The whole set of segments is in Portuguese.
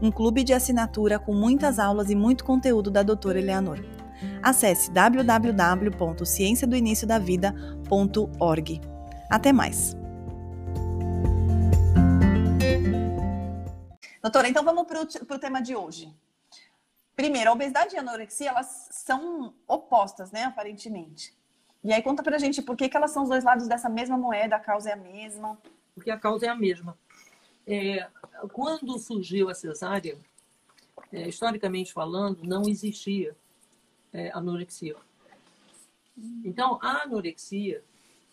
um clube de assinatura com muitas aulas e muito conteúdo da doutora Eleanor. Acesse www.cienciadoiniciodavida.org. Até mais! Doutora, então vamos para o tema de hoje. Primeiro, a obesidade e a anorexia, elas são opostas, né, aparentemente. E aí conta pra gente por que, que elas são os dois lados dessa mesma moeda, a causa é a mesma. Porque a causa é a mesma. É, quando surgiu a cesárea, é, historicamente falando, não existia é, anorexia. Então, a anorexia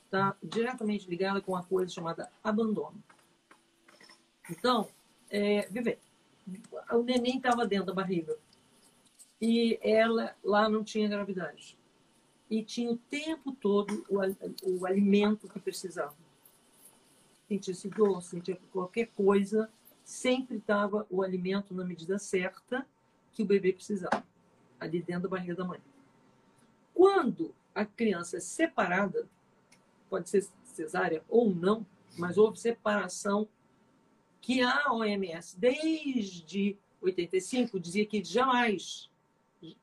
está diretamente ligada com uma coisa chamada abandono. Então, é, viver. O neném estava dentro da barriga e ela lá não tinha gravidade e tinha o tempo todo o, o alimento que precisava sentisse dor, sentia qualquer coisa, sempre estava o alimento na medida certa que o bebê precisava, ali dentro da barriga da mãe. Quando a criança é separada, pode ser cesárea ou não, mas houve separação que a OMS, desde 85, dizia que jamais,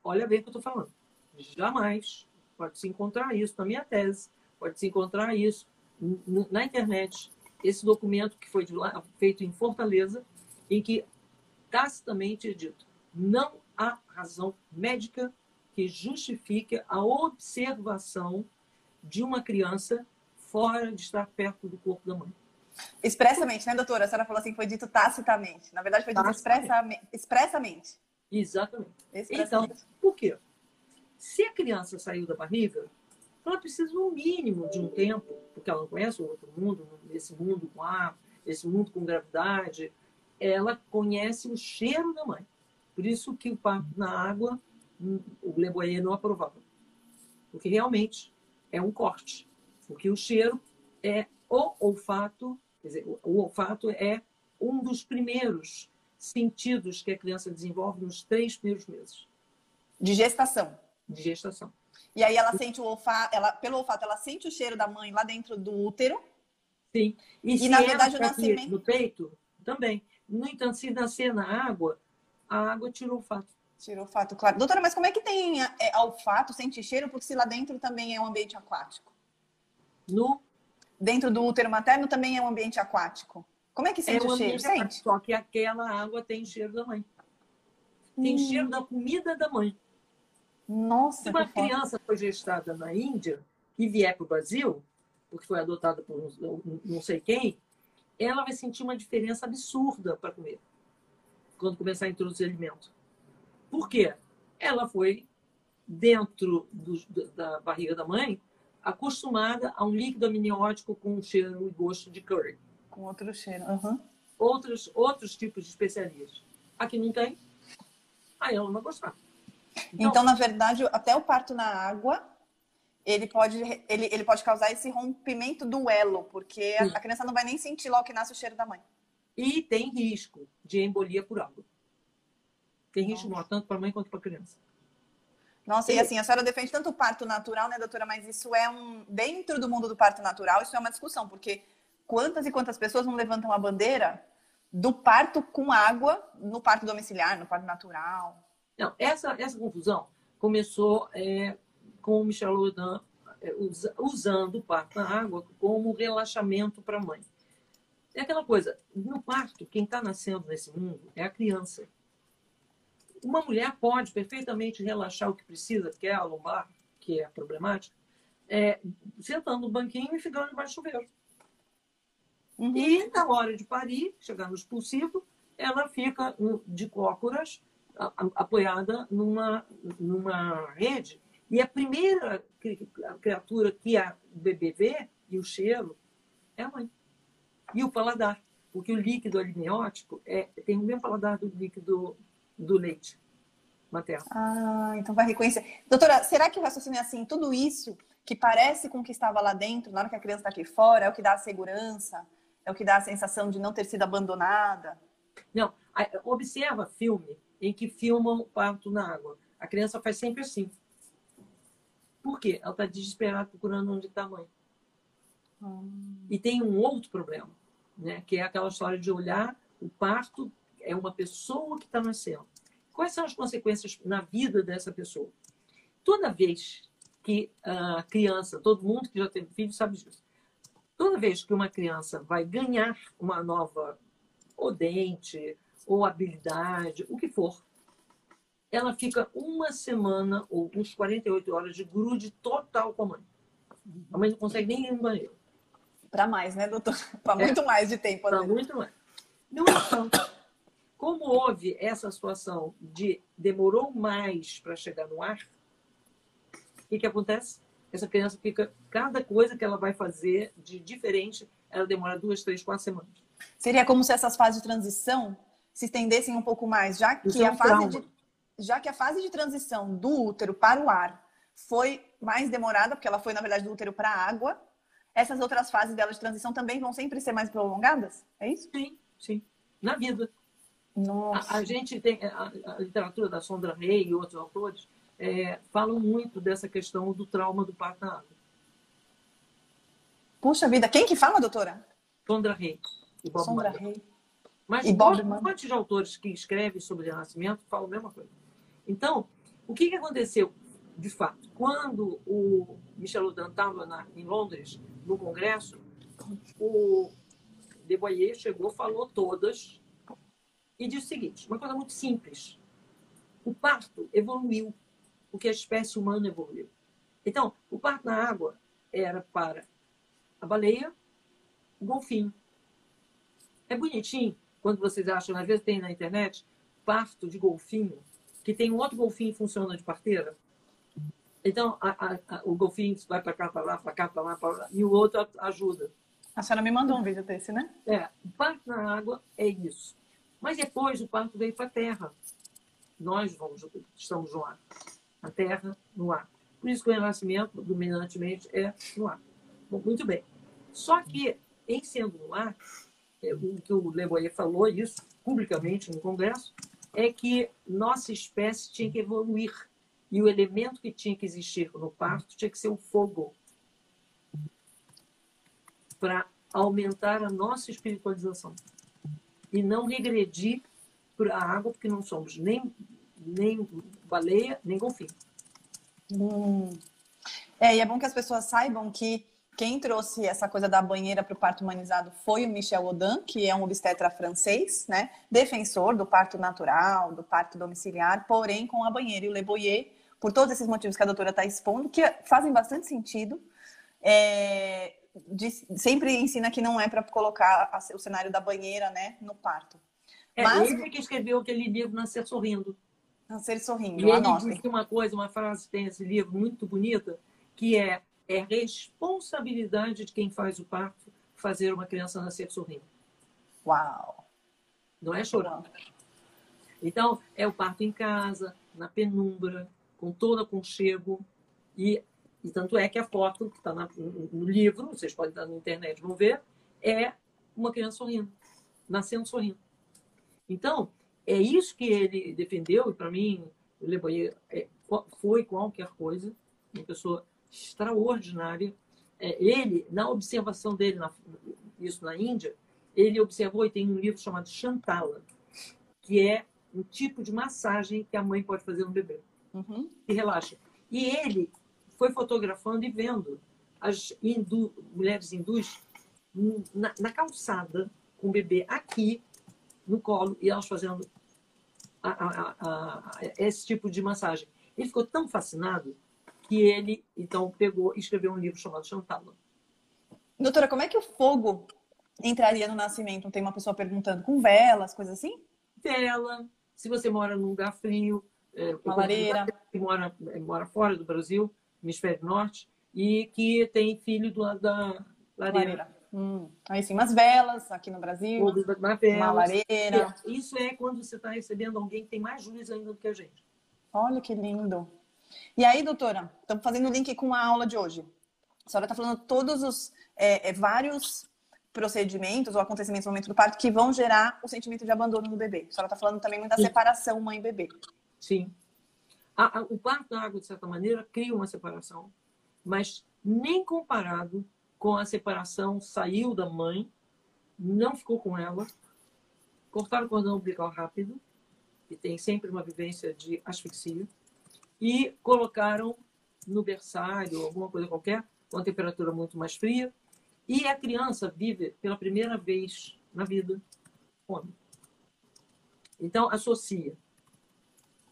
olha bem o que eu estou falando, jamais pode se encontrar isso na minha tese, pode se encontrar isso na internet, esse documento que foi lá, feito em Fortaleza, em que tacitamente é dito não há razão médica que justifique a observação de uma criança fora de estar perto do corpo da mãe. Expressamente, né, doutora? A senhora falou assim foi dito tacitamente. Na verdade, foi dito expressamente. expressamente. Exatamente. Expressamente. Então, por quê? Se a criança saiu da barriga, ela precisa, no mínimo, de um tempo, porque ela não conhece o outro mundo, esse mundo com ar, esse mundo com gravidade, ela conhece o cheiro da mãe. Por isso que o parto na água, o Leboyer não aprovava. Porque realmente é um corte. Porque o cheiro é o olfato, quer dizer, o olfato é um dos primeiros sentidos que a criança desenvolve nos três primeiros meses. De gestação. De gestação. E aí ela sente o olfato, ela, pelo olfato, ela sente o cheiro da mãe lá dentro do útero. Sim. E, e na verdade o nascimento. No peito, também. No entanto, se nascer na água, a água tira o olfato. Tira o olfato, claro. Doutora, mas como é que tem é, olfato, sente cheiro? Porque se lá dentro também é um ambiente aquático. No? Dentro do útero materno também é um ambiente aquático. Como é que sente é o cheiro? Sente? Só que aquela água tem cheiro da mãe. Tem hum. cheiro da comida da mãe. Nossa, Se uma criança foi gestada na Índia e vier para o Brasil, porque foi adotada por não sei quem, ela vai sentir uma diferença absurda para comer quando começar a introduzir alimento. Por quê? Ela foi dentro do, da barriga da mãe acostumada a um líquido amniótico com cheiro e gosto de curry. Com outro cheiro. Uhum. Outros, outros tipos de especiarias. Aqui não tem, aí ela não vai gostar. Então, então, na verdade, até o parto na água, ele pode, ele, ele pode causar esse rompimento do elo, porque a, a criança não vai nem sentir logo que nasce o cheiro da mãe. E tem risco de embolia por água. Tem risco Nossa. tanto para a mãe quanto para a criança. Nossa, e... e assim, a senhora defende tanto o parto natural, né, doutora? Mas isso é um. Dentro do mundo do parto natural, isso é uma discussão, porque quantas e quantas pessoas não levantam a bandeira do parto com água no parto domiciliar, no parto natural? Não, essa, essa confusão começou é, com o Michel Audin é, usando o parto na água como relaxamento para a mãe. É aquela coisa, no parto, quem está nascendo nesse mundo é a criança. Uma mulher pode perfeitamente relaxar o que precisa, que é a lombar, que é a problemática, é, sentando no banquinho e ficando debaixo do chuveiro. Uhum. E na hora de parir, chegar no expulsivo, ela fica de cócoras apoiada numa, numa rede. E a primeira criatura que a bebê vê, e o cheiro, é a mãe. E o paladar. Porque o líquido amniótico é, tem o mesmo paladar do líquido do leite materno. Ah, então vai reconhecer. Doutora, será que o raciocínio é assim, tudo isso que parece com o que estava lá dentro, na hora que a criança está aqui fora, é o que dá a segurança, é o que dá a sensação de não ter sido abandonada? Não, observa filme em que filmam o parto na água. A criança faz sempre assim. Por quê? Ela está desesperada procurando onde está a mãe. Hum. E tem um outro problema, né? que é aquela história de olhar o parto é uma pessoa que está nascendo. Quais são as consequências na vida dessa pessoa? Toda vez que a criança, todo mundo que já teve filho sabe disso, toda vez que uma criança vai ganhar uma nova ou dente, ou habilidade, o que for, ela fica uma semana ou uns 48 horas de grude total com a mãe. A mãe não consegue nem ir no banheiro. Para mais, né, doutor? Para muito é, mais de tempo. Para muito mais. No entanto, como houve essa situação de demorou mais para chegar no ar, o que, que acontece? Essa criança fica, cada coisa que ela vai fazer de diferente, ela demora duas, três, quatro semanas. Seria como se essas fases de transição se estendessem um pouco mais, já que, é a fase de, já que a fase de transição do útero para o ar foi mais demorada, porque ela foi, na verdade, do útero para a água, essas outras fases dela de transição também vão sempre ser mais prolongadas? É isso? Sim, sim. Na vida. Nossa. A, a gente tem a, a, literatura da Sondra Rey e outros autores é, falam muito dessa questão do trauma do parto na água. Puxa vida, quem que fala, doutora? Sondra Rey Sondra Rey. Mas e Bob um monte de autores que escrevem sobre o renascimento falam a mesma coisa. Então, o que, que aconteceu, de fato? Quando o Michel Audin estava em Londres, no congresso, o De Boyer chegou, falou todas e disse o seguinte: uma coisa muito simples. O parto evoluiu, o que a espécie humana evoluiu. Então, o parto na água era para a baleia, o golfinho. É bonitinho quando vocês acham, às vezes tem na internet, parto de golfinho, que tem um outro golfinho que funciona de parteira. Então, a, a, a, o golfinho vai para cá, para lá, para cá, para lá, para lá, e o outro ajuda. A senhora me mandou um vídeo desse, né? É. O parto na água é isso. Mas depois o parto veio para a terra. Nós vamos, estamos no ar. A terra no ar. Por isso que o renascimento, dominantemente, é no ar. Bom, muito bem. Só que, em sendo no ar, o que o Le Boyer falou, isso publicamente no Congresso, é que nossa espécie tinha que evoluir. E o elemento que tinha que existir no parto tinha que ser o fogo. Para aumentar a nossa espiritualização e não regredir para a água, porque não somos nem, nem baleia, nem golfinho. Hum. É, e é bom que as pessoas saibam que quem trouxe essa coisa da banheira para o parto humanizado foi o Michel Audin, que é um obstetra francês, né? Defensor do parto natural, do parto domiciliar, porém com a banheira. E o Le Boyer, por todos esses motivos que a doutora está expondo, que fazem bastante sentido, é, de, sempre ensina que não é para colocar a, o cenário da banheira, né, no parto. É Mas... ele que escreveu aquele livro Nascer Sorrindo. Nascer Sorrindo, e ele disse uma coisa, uma frase tem esse livro muito bonita, que é é responsabilidade de quem faz o parto fazer uma criança nascer sorrindo. Uau! Não é chorando. Então, é o parto em casa, na penumbra, com todo aconchego e e tanto é que a foto que está no livro, vocês podem estar na internet, vão ver, é uma criança sorrindo, nascendo sorrindo. Então, é isso que ele defendeu, e para mim, Le Boyer é, foi qualquer coisa, uma pessoa extraordinária. É, ele, na observação dele, na, isso na Índia, ele observou, e tem um livro chamado Chantala, que é um tipo de massagem que a mãe pode fazer no bebê, uhum. que relaxa. E ele foi fotografando e vendo as hindu, mulheres hindus na, na, calçada, com o bebê aqui no colo e elas fazendo a, a, a, esse tipo de massagem. Ele ficou tão fascinado que ele, então, pegou e escreveu um livro chamado Chantala. Doutora, como é que o fogo entraria no nascimento? Tem uma pessoa perguntando, com velas, coisas assim? Vela. Se você mora num lugar frio, é, uma lareira. Mora, mora fora do Brasil, hemisfério norte, e que tem filho do lado da lareira. lareira. Hum. Aí sim, umas velas aqui no Brasil. Uma lareira. É, isso é quando você está recebendo alguém que tem mais luz ainda do que a gente. Olha que lindo. E aí, doutora, estamos fazendo o link com a aula de hoje. A senhora está falando todos os é, é, vários procedimentos ou acontecimentos no momento do parto que vão gerar o sentimento de abandono no bebê. A senhora está falando também muito da separação mãe-bebê. Sim. A, a, o parto da água, de certa maneira, cria uma separação, mas nem comparado com a separação, saiu da mãe, não ficou com ela, cortaram o cordão umbilical rápido, que tem sempre uma vivência de asfixia, e colocaram no berçário, alguma coisa qualquer, com a temperatura muito mais fria, e a criança vive pela primeira vez na vida fome. Então, associa.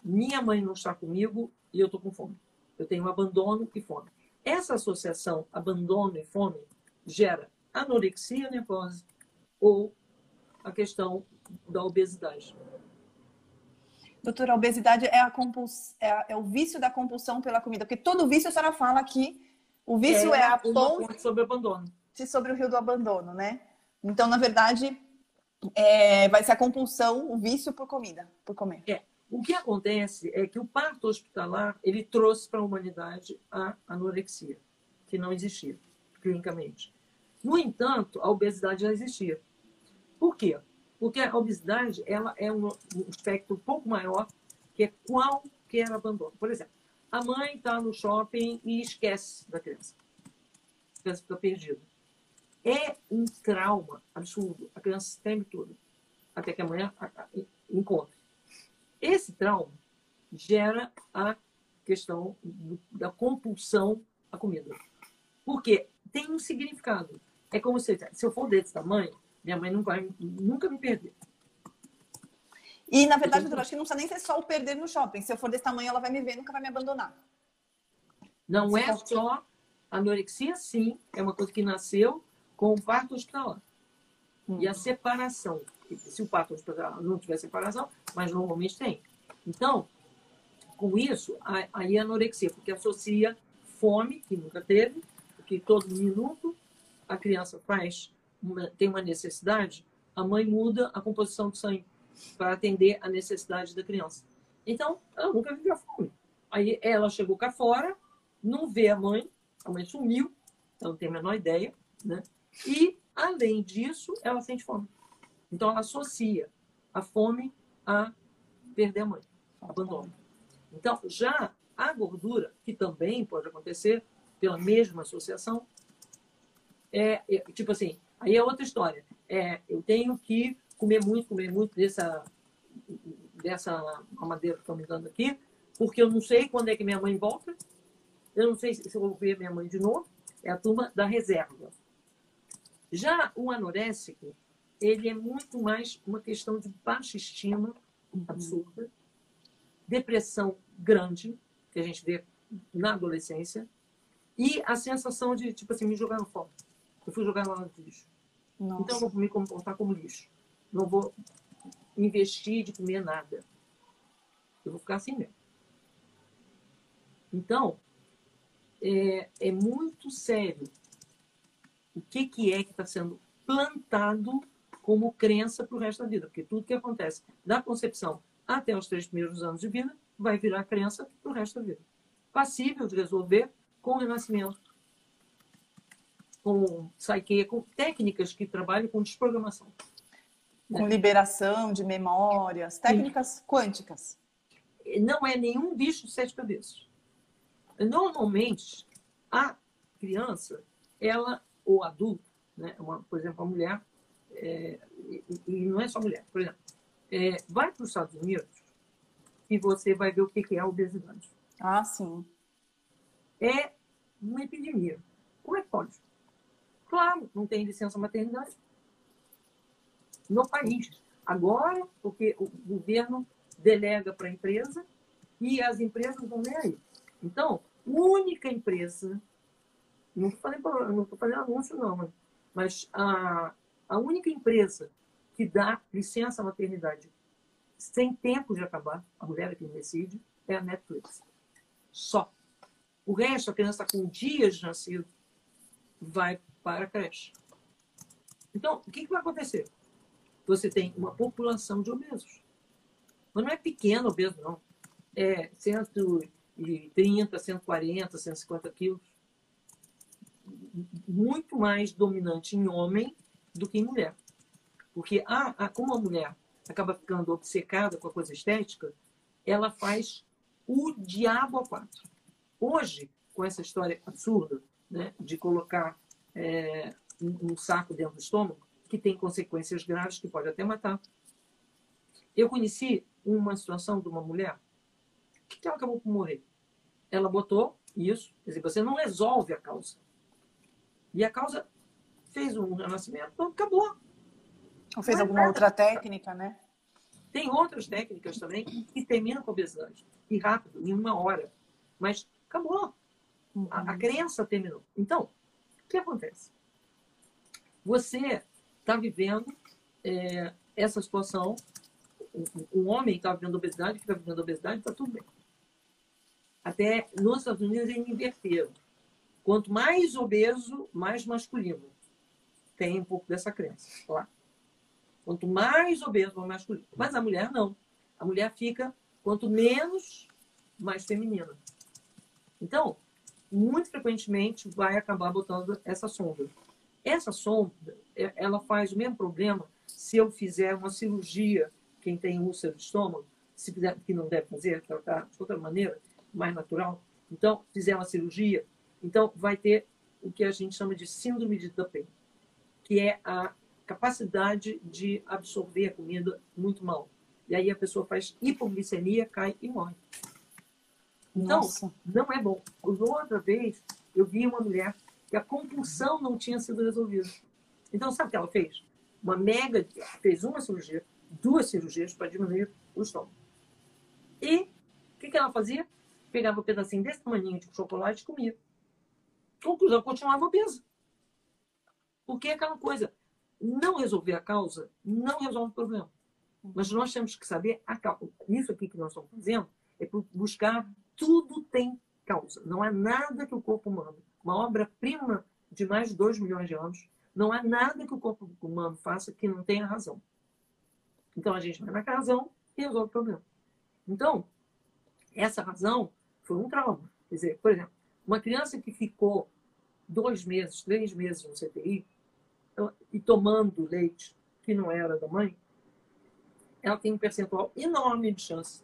Minha mãe não está comigo e eu estou com fome. Eu tenho abandono e fome. Essa associação abandono e fome gera anorexia nervosa ou a questão da obesidade. Doutora, a obesidade é, a compuls... é, é, o vício da compulsão pela comida, porque todo vício a senhora fala que o vício é, é a ponte sobre o abandono. Sobre o rio do abandono, né? Então, na verdade, é, vai ser a compulsão, o vício por comida, por comer. É. O que acontece é que o parto hospitalar ele trouxe para a humanidade a anorexia, que não existia clinicamente. No entanto, a obesidade já existia. Por quê? Porque a obesidade ela é um, um espectro um pouco maior que é qualquer abandono. Por exemplo, a mãe está no shopping e esquece da criança. A criança fica perdida. É um trauma absurdo. A criança treme tudo. Até que a mãe encontre. Esse trauma gera a questão da compulsão à comida. Porque tem um significado. É como se, se eu for desse tamanho, minha mãe vai nunca me perder. E, na verdade, eu acho que não precisa nem ser só o perder no shopping. Se eu for desse tamanho, ela vai me ver nunca vai me abandonar. Não se é só anorexia, sim. É uma coisa que nasceu com o parto hospitalar. Hum. E a separação. Se o parto hospitalar não tiver separação, mas normalmente tem. Então, com isso, aí a anorexia, porque associa fome, que nunca teve, porque todo minuto a criança faz, uma, tem uma necessidade, a mãe muda a composição do sangue para atender a necessidade da criança. Então, ela nunca viveu fome. Aí ela chegou cá fora, não vê a mãe, a mãe sumiu, ela não tem a menor ideia, né? E, além disso, ela sente fome. Então, ela associa a fome a perder a mãe, abandono. Então, já a gordura, que também pode acontecer pela mesma associação, é, é tipo assim, aí é outra história. É, eu tenho que comer muito, comer muito dessa, dessa mamadeira que estão me dando aqui, porque eu não sei quando é que minha mãe volta, eu não sei se eu vou ver minha mãe de novo, é a turma da reserva. Já o anoréxico, ele é muito mais uma questão de baixa estima absurda, depressão grande, que a gente vê na adolescência, e a sensação de, tipo assim, me jogar no fora. Eu fui jogar no lixo. Nossa. Então, eu vou me comportar como lixo. Não vou investir de comer nada. Eu vou ficar assim mesmo. Então, é, é muito sério o que, que é que está sendo plantado como crença para o resto da vida. Porque tudo que acontece da concepção até os três primeiros anos de vida vai virar crença para o resto da vida. Passível de resolver com o renascimento, com psyche, com técnicas que trabalham com desprogramação. Com liberação de memórias, técnicas Sim. quânticas. Não é nenhum bicho de sete cabeças. Normalmente, a criança, ela, ou adulto, né, uma, por exemplo, a mulher, é, e, e, não é só mulher, por exemplo, é, vai para os Estados Unidos e você vai ver o que é a obesidade. Ah, sim. É uma epidemia. Como é que pode? Claro, não tem licença maternidade. No país. Agora, porque o governo delega para a empresa e as empresas vão nem aí. Então, única empresa, não estou fazendo anúncio não, mas a, a única empresa que dá licença maternidade sem tempo de acabar, a mulher é quem decide, é a Netflix. Só. O resto, a criança com dias de nascido, vai para a creche. Então, o que, que vai acontecer? Você tem uma população de obesos. Mas não é pequeno obeso, não. É 130, 140, 150 quilos. Muito mais dominante em homem do que em mulher. Porque a, a, como a mulher acaba ficando obcecada com a coisa estética, ela faz o diabo a quatro. Hoje, com essa história absurda né, de colocar é, um, um saco dentro do estômago, que tem consequências graves, que pode até matar. Eu conheci uma situação de uma mulher que ela acabou por morrer. Ela botou isso, quer dizer, você não resolve a causa. E a causa fez um renascimento, acabou. Ou fez alguma outra técnica, né? Tem outras técnicas também que terminam com obesidade. E rápido, em uma hora. Mas acabou. Uhum. A, a crença terminou. Então, que acontece? Você está vivendo é, essa situação. Um, homem está vivendo obesidade, que está vivendo obesidade, está tudo bem. Até nos Estados Unidos eles inverteram. Quanto mais obeso, mais masculino. Tem um pouco dessa crença lá. Quanto mais obeso, mais masculino. Mas a mulher não. A mulher fica, quanto menos, mais feminina. Então, muito frequentemente vai acabar botando essa sonda. Essa sonda, é, ela faz o mesmo problema se eu fizer uma cirurgia, quem tem úlcera de estômago, se fizer, que não deve fazer, tratar de outra maneira, mais natural. Então, fizer uma cirurgia, então vai ter o que a gente chama de síndrome de Dumping, que é a capacidade de absorver a comida muito mal. E aí a pessoa faz hipoglicemia, cai e morre. Então, Nossa. não é bom. Outra vez, eu vi uma mulher que a compulsão não tinha sido resolvida. Então, sabe o que ela fez? Uma mega, fez uma cirurgia, duas cirurgias para diminuir o estômago. E o que, que ela fazia? Pegava um pedacinho desse tamanho de chocolate e comia. Conclusão, continuava obesa. Porque é aquela coisa, não resolver a causa não resolve o problema. Mas nós temos que saber a causa. Isso aqui que nós estamos fazendo é buscar tudo tem causa. Não há nada que o corpo humano uma obra-prima de mais de 2 milhões de anos. Não há nada que o corpo humano faça que não tenha razão. Então a gente vai na razão e resolve o problema. Então, essa razão foi um trauma. Quer dizer, por exemplo, uma criança que ficou dois meses, três meses no CTI e tomando leite que não era da mãe, ela tem um percentual enorme de chance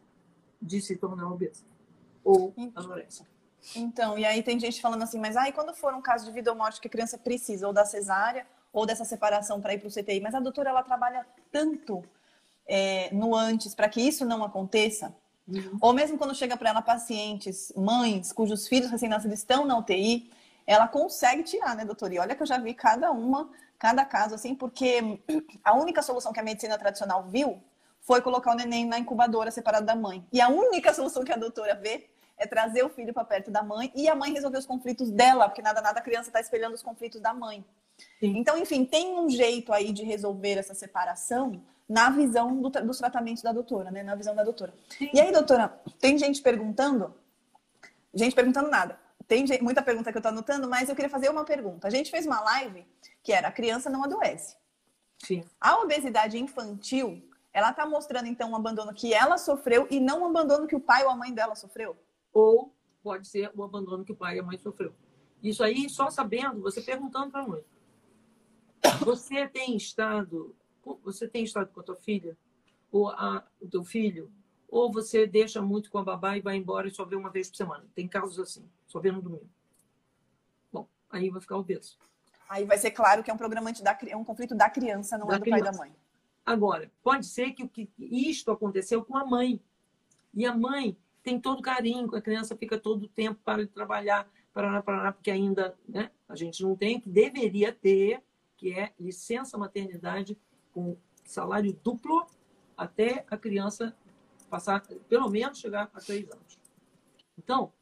de se tornar obesa ou anoréxica. Então, e aí tem gente falando assim, mas aí quando for um caso de vida ou morte que a criança precisa ou da cesárea ou dessa separação para ir para o CTI, mas a doutora ela trabalha tanto é, no antes para que isso não aconteça, uhum. ou mesmo quando chega para ela pacientes, mães cujos filhos recém-nascidos estão na UTI, ela consegue tirar, né, doutora? E olha que eu já vi cada uma, cada caso assim, porque a única solução que a medicina tradicional viu foi colocar o neném na incubadora separado da mãe. E a única solução que a doutora vê é trazer o filho para perto da mãe e a mãe resolver os conflitos dela, porque nada, nada a criança está espelhando os conflitos da mãe. Sim. Então, enfim, tem um jeito aí de resolver essa separação na visão do, dos tratamentos da doutora, né? Na visão da doutora. Sim. E aí, doutora, tem gente perguntando, gente perguntando nada. Tem gente, muita pergunta que eu estou anotando, mas eu queria fazer uma pergunta. A gente fez uma live que era a criança não adoece. Sim. A obesidade infantil, ela está mostrando então um abandono que ela sofreu e não um abandono que o pai ou a mãe dela sofreu? Ou pode ser o abandono que o pai e a mãe sofreu. Isso aí, só sabendo, você perguntando para a mãe. Você tem estado, você tem estado com a tua filha, ou a, o teu filho, ou você deixa muito com a babá e vai embora e só vê uma vez por semana. Tem casos assim, só vê no domingo. Bom, aí vai ficar obeso. Aí vai ser claro que é um programa da, é um conflito da criança, não da é do criança. pai e da mãe. Agora, pode ser que, que isto aconteceu com a mãe. E a mãe tem todo carinho, a criança fica todo o tempo para trabalhar, para porque ainda né, a gente não tem, que deveria ter, que é licença maternidade com salário duplo até a criança passar, pelo menos chegar a três anos. Então,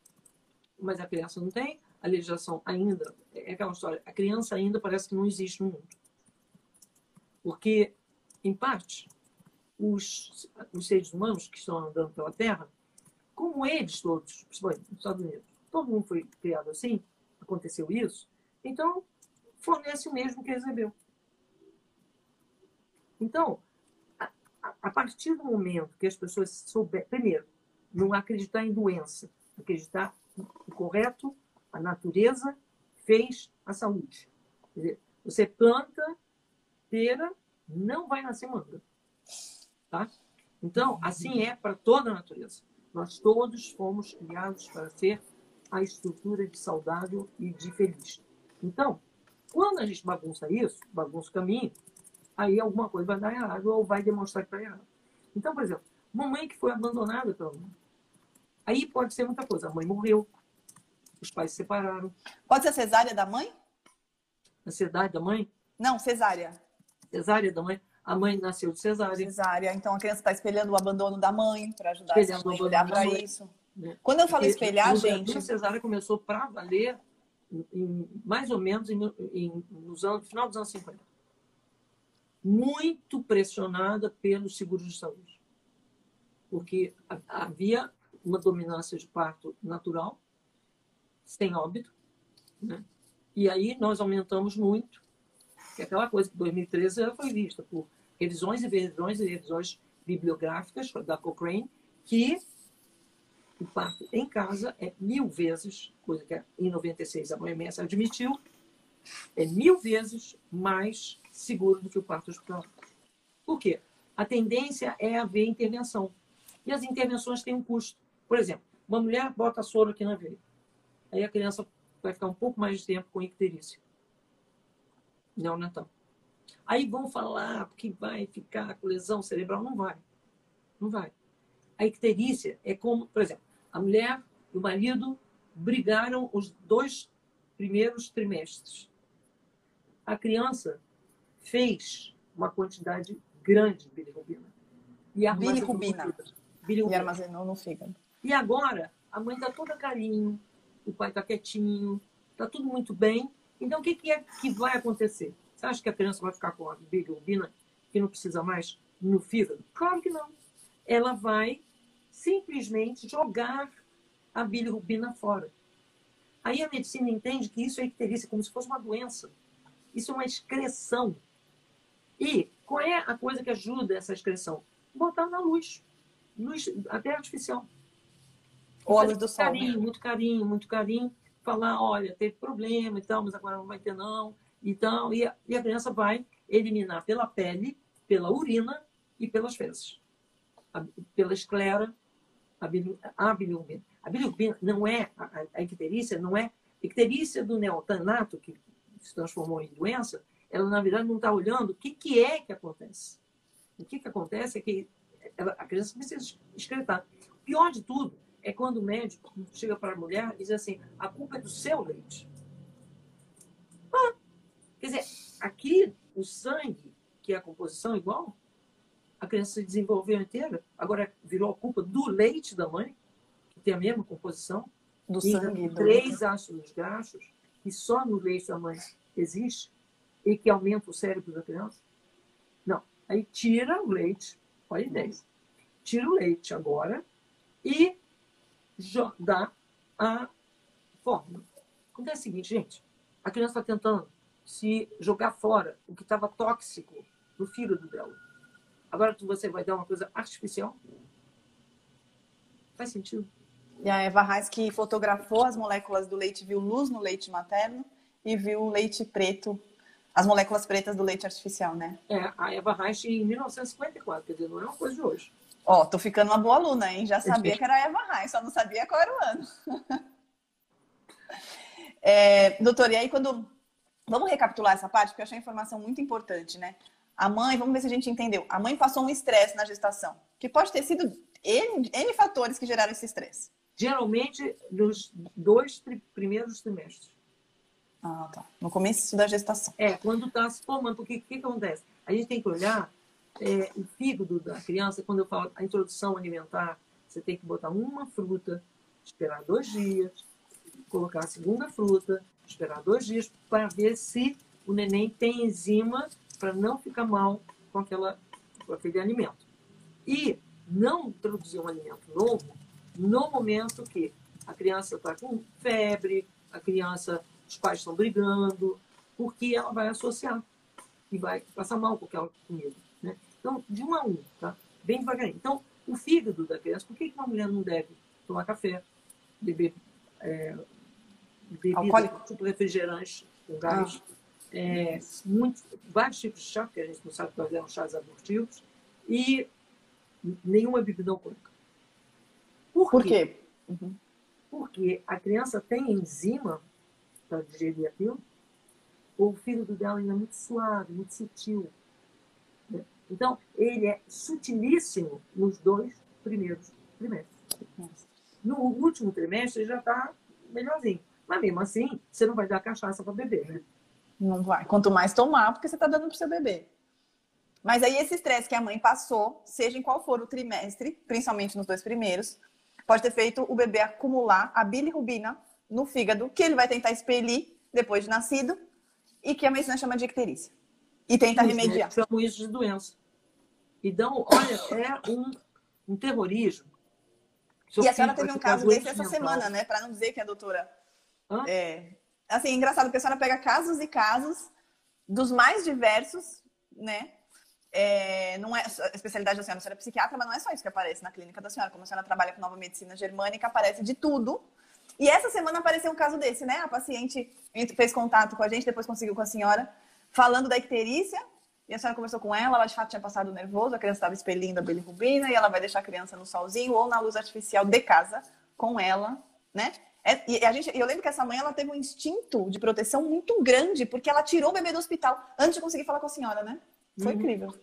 mas a criança não tem, a legislação ainda, é aquela história, a criança ainda parece que não existe no mundo. Porque, em parte, os, os seres humanos que estão andando pela Terra como eles todos, principalmente nos Estados Unidos, todo mundo foi criado assim, aconteceu isso, então fornece o mesmo que recebeu. Então, a, a, partir do momento que as pessoas souberem, primeiro, não acreditar em doença, acreditar no correto, a natureza fez a saúde. Dizer, você planta pera, não vai nascer manga. Tá? Então, assim é para toda a natureza. Nós todos fomos criados para ser a estrutura de saudável e de feliz. Então, quando a gente bagunça isso, bagunça o caminho, aí alguma coisa vai dar errado ou vai demonstrar que está errado. Então, por exemplo, mamãe que foi abandonada pela mãe. Aí pode ser muita coisa. A mãe morreu, os pais se separaram. Pode ser cesárea da mãe? Ansiedade da mãe? Não, cesárea. Cesárea da mãe. A mãe nasceu de cesárea. Cesárea. Então a criança está espelhando o abandono da mãe para ajudar a mãe a olhar para isso. Né? Quando eu falo Porque espelhar, gente. A cesárea começou para valer em, mais ou menos em, em, nos anos, no final dos anos 50. Muito pressionada pelos seguros de saúde. Porque havia uma dominância de parto natural, sem óbito, né? E aí nós aumentamos muito, que é aquela coisa que 2013 já foi vista por revisões e revisões e revisões bibliográficas da Cochrane, que o parto em casa é mil vezes, coisa que em 96 a OMS admitiu, é mil vezes mais seguro do que o parto hospitalar. Por quê? A tendência é haver intervenção. E as intervenções têm um custo. Por exemplo, uma mulher bota soro aqui na veia. Aí a criança vai ficar um pouco mais de tempo com icterícia. Neonatal. Aí vão falar que vai ficar com lesão cerebral. Não vai. Não vai. A icterícia é como, por exemplo, a mulher e o marido brigaram os dois primeiros trimestres. A criança fez uma quantidade grande de bilirrubina. E bilirrubina. bilirrubina. E armazenou no fígado. E agora, a mãe está toda carinho, o pai está quietinho, está tudo muito bem. Então, o que, que é que vai acontecer? Você acha que a criança vai ficar com a bilirrubina que não precisa mais no fígado? Claro que não. Ela vai simplesmente jogar a bilirrubina fora. Aí a medicina entende que isso é icterícia, como se fosse uma doença. Isso é uma excreção. E qual é a coisa que ajuda essa excreção? Botar na luz. Luz até artificial. Luz do sol. Né? Carinho, muito carinho, muito carinho. Falar, olha, teve problema e tal, mas agora não vai ter não. Então, e a, e a criança vai eliminar pela pele, pela urina e pelas fezes. A, pela esclera a, bilirrubina. A bilirrubina não é, a, a icterícia não é, a icterícia do neotanato, que se transformou em doença, ela na verdade não está olhando o que, que é que acontece. O que, que acontece é que ela, a criança precisa excretar. O pior de tudo é quando o médico chega para a mulher e diz assim, a culpa é do seu leite. Quer dizer, aqui o sangue, que é a composição igual, a criança se desenvolveu inteira, agora virou a culpa do leite da mãe, que tem a mesma composição, do sangue. Três ácidos graxos, que só no leite da mãe existe, e que aumenta o cérebro da criança. Não. Aí tira o leite, olha a ideia. Tira o leite agora e dá a fórmula. Acontece o seguinte, gente. A criança está tentando se jogar fora o que estava tóxico no fígado dela. Agora você vai dar uma coisa artificial? Faz sentido? E a Eva Reis que fotografou as moléculas do leite, viu luz no leite materno e viu o leite preto, as moléculas pretas do leite artificial, né? É, a Eva Reis em 1954, quer dizer, não é uma coisa de hoje. Ó, oh, tô ficando uma boa aluna, hein? Já sabia que era a Eva Reis, só não sabia qual era o ano. é, doutor, e aí quando... Vamos recapitular essa parte, porque eu achei a informação muito importante, né? A mãe, vamos ver se a gente entendeu. A mãe passou um estresse na gestação, que pode ter sido N, N fatores que geraram esse estresse. Geralmente nos dois primeiros trimestres. Ah, tá. No começo da gestação. É, quando está se formando, porque o que, que, acontece? A gente tem que olhar é, o fígado da criança, quando eu falo a introdução alimentar, você tem que botar uma fruta, esperar dois dias, colocar a segunda fruta, esperar dois dias, para ver se o neném tem enzima para não ficar mal com, aquela, com aquele alimento. E não introduzir um alimento novo no momento que a criança está com febre, a criança, os pais estão brigando, porque ela vai associar e vai passar mal com aquela comida. Né? Então, de um a um, tá? Bem devagarinho. Então, o fígado da criança, por que uma mulher não deve tomar café, beber é, bebida, tipo refrigerante com gás, ah. é, muito, vários tipos de chá, que a gente não sabe quais eram chás abortivos, e nenhuma bebida alcoólica. Por, Por quê? quê? Uhum. Porque a criança tem enzima para digerir aquilo, o fígado dela ainda é muito suave, muito sutil. Né? Então, ele é sutilíssimo nos dois primeiros trimestres. No último trimestre, ele já está melhorzinho. Mas mesmo assim, você não vai dar cachaça para beber, né? Não vai. Quanto mais tomar, porque você está dando para o seu bebê. Mas aí esse estresse que a mãe passou, seja em qual for o trimestre, principalmente nos dois primeiros, pode ter feito o bebê acumular a bilirrubina no fígado, que ele vai tentar expelir depois de nascido, e que a medicina chama de icterícia. E tenta remediar. Chamam isso de doença. Então, olha, é um, um terrorismo. Seu e a senhora teve um caso desse essa semana, né? Para não dizer que a doutora. É, assim, é engraçado, porque a senhora pega casos e casos dos mais diversos, né? É, não é a especialidade da senhora, a senhora é psiquiatra, mas não é só isso que aparece na clínica da senhora. Como a senhora trabalha com nova medicina germânica, aparece de tudo. E essa semana apareceu um caso desse, né? A paciente fez contato com a gente, depois conseguiu com a senhora, falando da icterícia. E a senhora conversou com ela, ela de fato tinha passado nervoso, a criança estava expelindo a bilirrubina e ela vai deixar a criança no solzinho ou na luz artificial de casa com ela, né? É, e a gente, eu lembro que essa mãe ela teve um instinto de proteção muito grande, porque ela tirou o bebê do hospital antes de conseguir falar com a senhora, né? Foi uhum. incrível.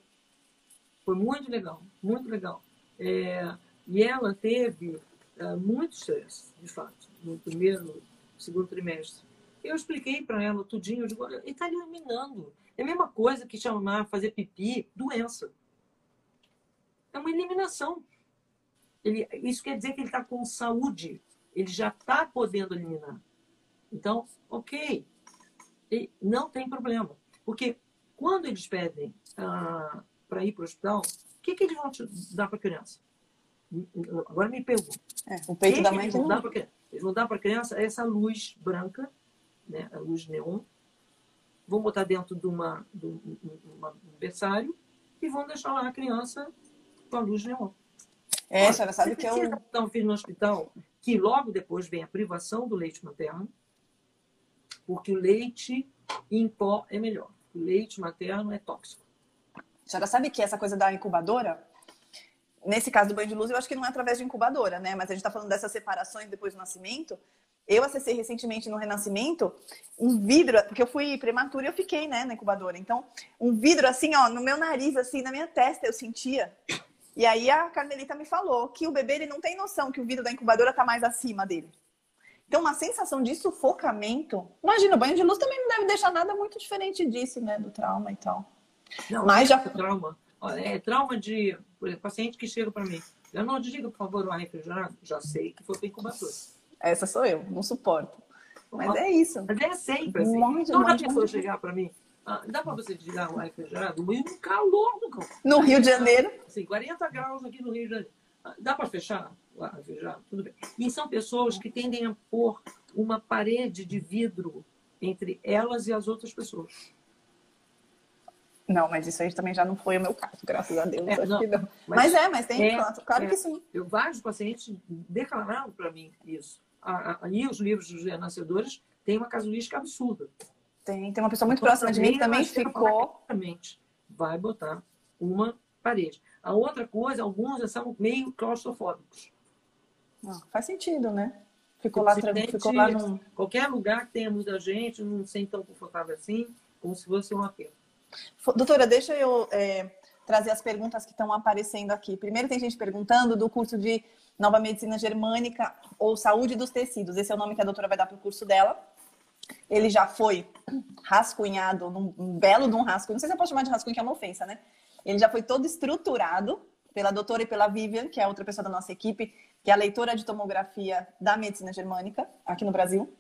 Foi muito legal, muito legal. É, e ela teve é, muito estresse, de fato, no primeiro, segundo trimestre. Eu expliquei para ela tudinho, eu digo, ele está eliminando. É a mesma coisa que chamar fazer pipi doença. É uma eliminação. Ele, isso quer dizer que ele está com saúde. Ele já está podendo eliminar. Então, ok. E não tem problema. Porque quando eles pedem ah, para ir para o hospital, o que, que eles vão te dar para a criança? Agora me pergunto. É, o peito que da mãe eles vão, dar eles vão dar para a criança essa luz branca, né, a luz neon, vão botar dentro de, uma, de um, uma, um berçário e vão deixar lá a criança com a luz neon. É, a senhora sabe que eu. Então, filho no hospital, que logo depois vem a privação do leite materno, porque o leite em pó é melhor. O leite materno é tóxico. A senhora sabe que essa coisa da incubadora, nesse caso do banho de luz, eu acho que não é através de incubadora, né? Mas a gente está falando dessas separações depois do nascimento. Eu acessei recentemente no Renascimento um vidro, porque eu fui prematura e eu fiquei, né, na incubadora. Então, um vidro assim, ó, no meu nariz, assim, na minha testa, eu sentia. E aí a Carmelita me falou que o bebê ele não tem noção que o vidro da incubadora tá mais acima dele. Então, uma sensação de sufocamento. Imagina, o banho de luz também não deve deixar nada muito diferente disso, né, do trauma e tal. Não, Mas já... trauma. Olha, é trauma de paciente que chega para mim. Eu não diga, por favor, o ar refrigerado. Já sei que foi para incubador. Essa sou eu, não suporto. Mas é isso. Mas é sempre assim. Monte, Toda monte, pessoa chegar para mim, ah, dá para você desligar o ar refrigerado? Um calor no Rio de Janeiro? Sim, 40 graus aqui no Rio de Janeiro. Ah, dá para fechar o ar refrigerado? Tudo bem. E são pessoas que tendem a pôr uma parede de vidro entre elas e as outras pessoas. Não, mas isso aí também já não foi o meu caso, graças a Deus. É, não, não. Mas, mas, é, mas tem, é, claro é, que sim. Eu, vários pacientes declararam para mim isso. Aí os livros dos renascedores têm uma casuística absurda. Tem, tem uma pessoa muito então, próxima de mim que também ficou. Vai botar uma parede. A outra coisa, alguns são meio claustrofóbicos. Não, faz sentido, né? Ficou lá, tranquilo, ficou lá no... Qualquer lugar que tenha muita gente, não se sente tão confortável assim, como se fosse um apelo. Doutora, deixa eu é, trazer as perguntas que estão aparecendo aqui. Primeiro tem gente perguntando do curso de Nova Medicina Germânica ou Saúde dos Tecidos. Esse é o nome que a doutora vai dar para o curso dela. Ele já foi rascunhado, num, um belo de um rascunho. Não sei se eu posso chamar de rascunho, que é uma ofensa, né? Ele já foi todo estruturado pela doutora e pela Vivian, que é outra pessoa da nossa equipe, que é a leitora de tomografia da medicina germânica aqui no Brasil.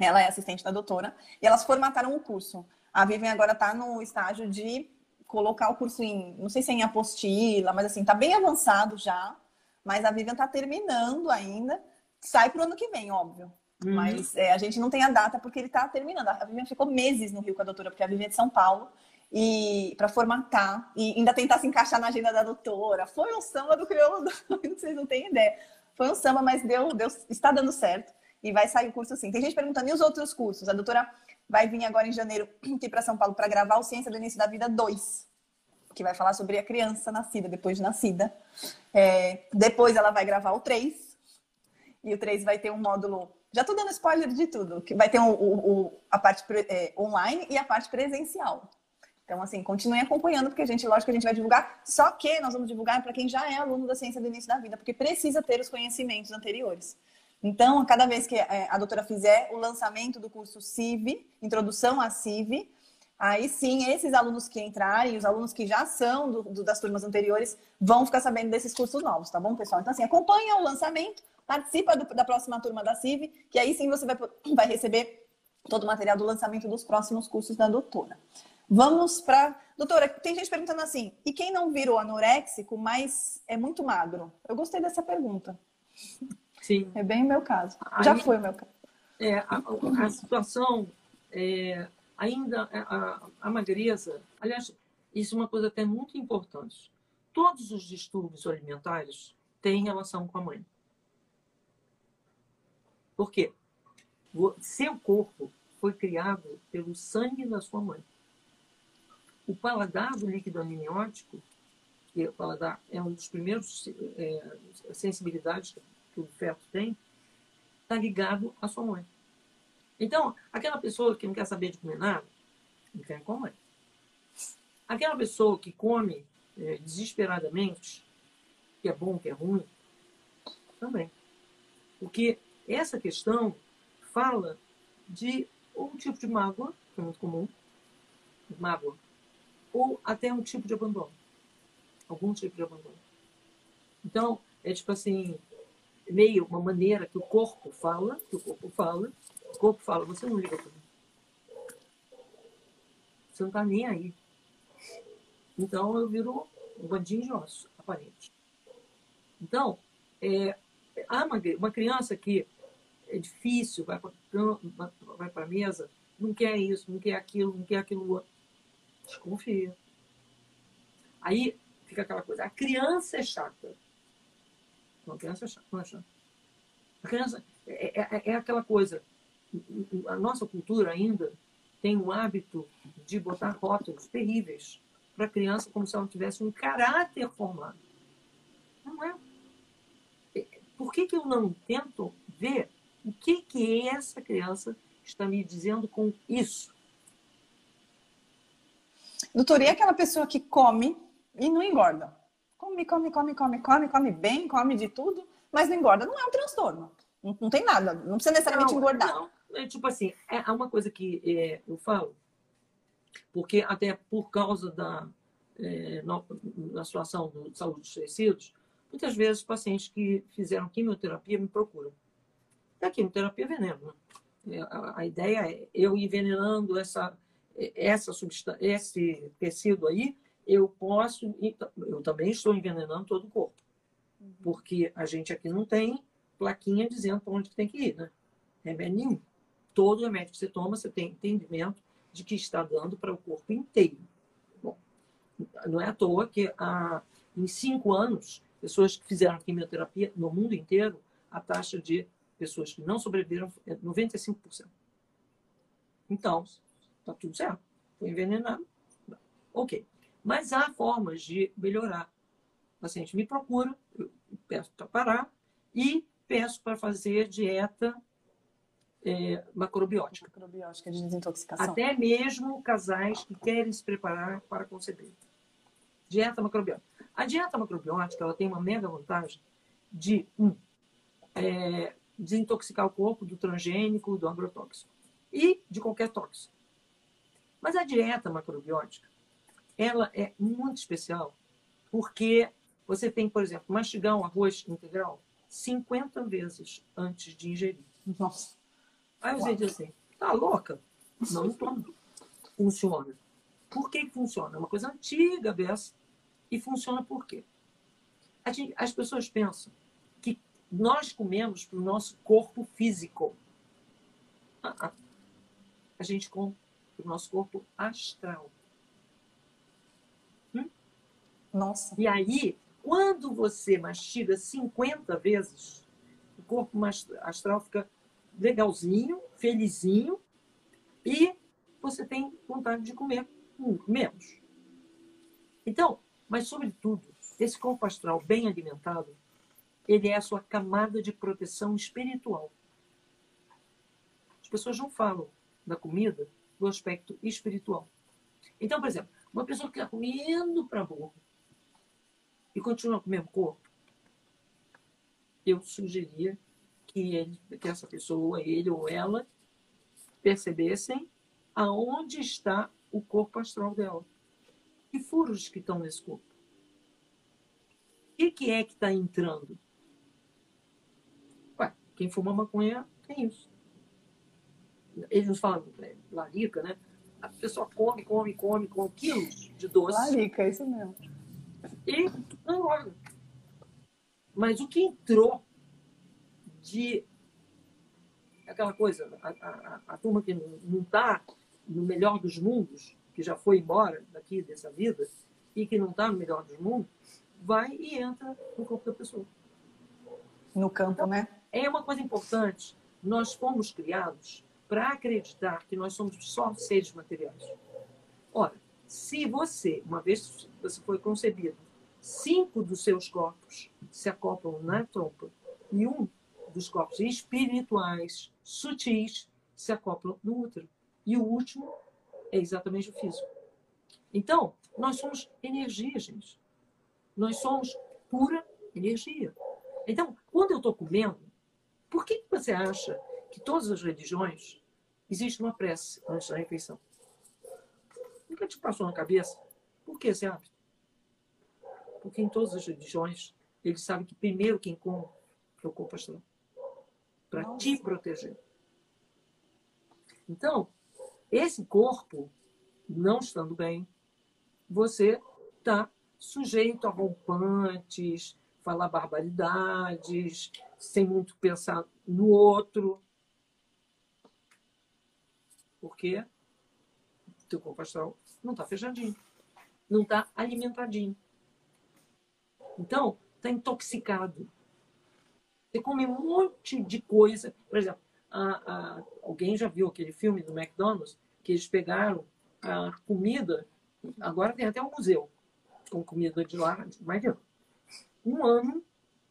Ela é assistente da doutora. E elas formataram o curso. A Vivian agora está no estágio de colocar o curso em, não sei se é em apostila, mas assim, está bem avançado já. Mas a Vivian está terminando ainda. Sai para o ano que vem, óbvio. Uhum. Mas é, a gente não tem a data porque ele está terminando. A Vivian ficou meses no Rio com a doutora, porque a Vivian é de São Paulo. e para formatar e ainda tentar se encaixar na agenda da doutora. Foi um samba do crioulo, vocês não têm ideia. Foi um samba, mas deu, deu, está dando certo e vai sair o curso sim. Tem gente perguntando e os outros cursos. A doutora vai vir agora em janeiro aqui para São Paulo para gravar o Ciência do Início da Vida 2, que vai falar sobre a criança nascida depois de nascida. É, depois ela vai gravar o 3 e o 3 vai ter um módulo já estou dando spoiler de tudo, que vai ter o, o, a parte é, online e a parte presencial. Então, assim, continue acompanhando, porque a gente, lógico a gente vai divulgar, só que nós vamos divulgar para quem já é aluno da ciência do início da vida, porque precisa ter os conhecimentos anteriores. Então, cada vez que é, a doutora fizer o lançamento do curso CIV, Introdução à CIV, aí sim, esses alunos que entrarem, os alunos que já são do, do, das turmas anteriores, vão ficar sabendo desses cursos novos, tá bom, pessoal? Então, assim, acompanha o lançamento, participa do, da próxima turma da CIV, que aí sim você vai, vai receber todo o material do lançamento dos próximos cursos da doutora. Vamos para. Doutora, tem gente perguntando assim: e quem não virou anoréxico, mas é muito magro? Eu gostei dessa pergunta. Sim. É bem o meu caso. Aí, Já foi o meu caso. É, a, a situação é, ainda a, a magreza, aliás, isso é uma coisa até muito importante. Todos os distúrbios alimentares têm relação com a mãe. Por quê? O seu corpo foi criado pelo sangue da sua mãe. O paladar do líquido amniótico, que o paladar é um dos primeiros é, sensibilidades que o feto tem, está ligado à sua mãe. Então, aquela pessoa que não quer saber de comer nada, não quer comer. Aquela pessoa que come é, desesperadamente, que é bom, que é ruim, também. Porque essa questão fala de um tipo de mágoa, que é muito comum, mágoa, ou até um tipo de abandono. Algum tipo de abandono. Então, é tipo assim, meio uma maneira que o corpo fala, que o corpo fala, o corpo fala, você não liga para mim. Você não está nem aí. Então eu viro um bandinho de osso, aparente. Então, é, há uma, uma criança que é difícil, vai para a mesa, não quer isso, não quer aquilo, não quer aquilo outro. Desconfia. Aí fica aquela coisa, a criança é chata. Não, a criança é chata, não é chata. A criança é, é, é aquela coisa, a nossa cultura ainda tem o hábito de botar rótulos terríveis para a criança como se ela tivesse um caráter formado. Não é. Por que, que eu não tento ver o que, que essa criança está me dizendo com isso? Doutor, e aquela pessoa que come e não engorda? Come, come, come, come, come, come bem, come de tudo, mas não engorda. Não é um transtorno. Não, não tem nada. Não precisa necessariamente não, engordar. Não. É tipo assim, é uma coisa que é, eu falo, porque até por causa da é, na situação de saúde dos tecidos, muitas vezes pacientes que fizeram quimioterapia me procuram. E a quimioterapia veneno. É, a, a, ideia é eu envenenando essa, essa substância, esse tecido aí, eu posso, eu também estou envenenando todo o corpo. Uhum. Porque a gente aqui não tem plaquinha dizendo para onde tem que ir, né? Remédio nenhum. Todo remédio que você toma, você tem entendimento de que está dando para o corpo inteiro. Bom, não é à toa que há, em cinco anos, pessoas que fizeram quimioterapia no mundo inteiro, a taxa de pessoas que não sobreviveram é 95%. Então, está tudo certo. Foi envenenado. Ok. Mas há formas de melhorar. O paciente me procura, eu peço para parar e peço para fazer dieta é, macrobiótica. Macrobiótica de desintoxicação. Até mesmo casais que querem se preparar para conceber. Dieta macrobiótica. A dieta macrobiótica ela tem uma mega vantagem de um, é, desintoxicar o corpo do transgênico, do agrotóxico e de qualquer tóxico. Mas a dieta macrobiótica ela é muito especial porque você tem, por exemplo, mastigar um arroz integral 50 vezes antes de ingerir. Nossa. Aí você diz assim, tá louca? Não, não Funciona. Por que funciona? É uma coisa antiga, Bessa. E funciona por quê? As pessoas pensam nós comemos para o nosso corpo físico. Ah, ah. A gente come para o nosso corpo astral. Nossa. E aí, quando você mastiga 50 vezes, o corpo astral fica legalzinho, felizinho, e você tem vontade de comer menos. Então, mas sobretudo, esse corpo astral bem alimentado, ele é a sua camada de proteção espiritual. As pessoas não falam da comida do aspecto espiritual. Então, por exemplo, uma pessoa que está comendo para burro e continua com o mesmo corpo, eu sugeria que, ele, que essa pessoa, ele ou ela, percebessem aonde está o corpo astral dela. Que furos que estão nesse corpo? O que, que é que está entrando? Quem fuma maconha tem isso. Eles nos falam, é, larica, né? A pessoa come, come, come, come quilos de doce. Larica, é isso mesmo. E não engorda. Mas o que entrou de aquela coisa, a, a, a turma que não está no melhor dos mundos, que já foi embora daqui dessa vida, e que não está no melhor dos mundos, vai e entra no corpo da pessoa. No campo, então, né? É uma coisa importante. Nós fomos criados para acreditar que nós somos só seres materiais. Ora, se você, uma vez você foi concebido, cinco dos seus corpos se acoplam na trompa e um dos corpos espirituais, sutis, se acoplam no útero. E o último é exatamente o físico. Então, nós somos energia, gente. Nós somos pura energia. Então, quando eu estou comendo, por que você acha que todas as religiões existe uma prece antes da refeição? Nunca te passou na cabeça? Por que esse hábito? Porque em todas as religiões, eles sabem que primeiro quem come é o corpo astral. Para te proteger. Então, esse corpo, não estando bem, você está sujeito a rompantes, falar barbaridades, sem muito pensar no outro. Porque o teu corpo astral não está fechadinho, não está alimentadinho. Então, está intoxicado. Você come um monte de coisa. Por exemplo, a, a, alguém já viu aquele filme do McDonald's que eles pegaram a comida, agora tem até um museu com comida de lá, ver. Um ano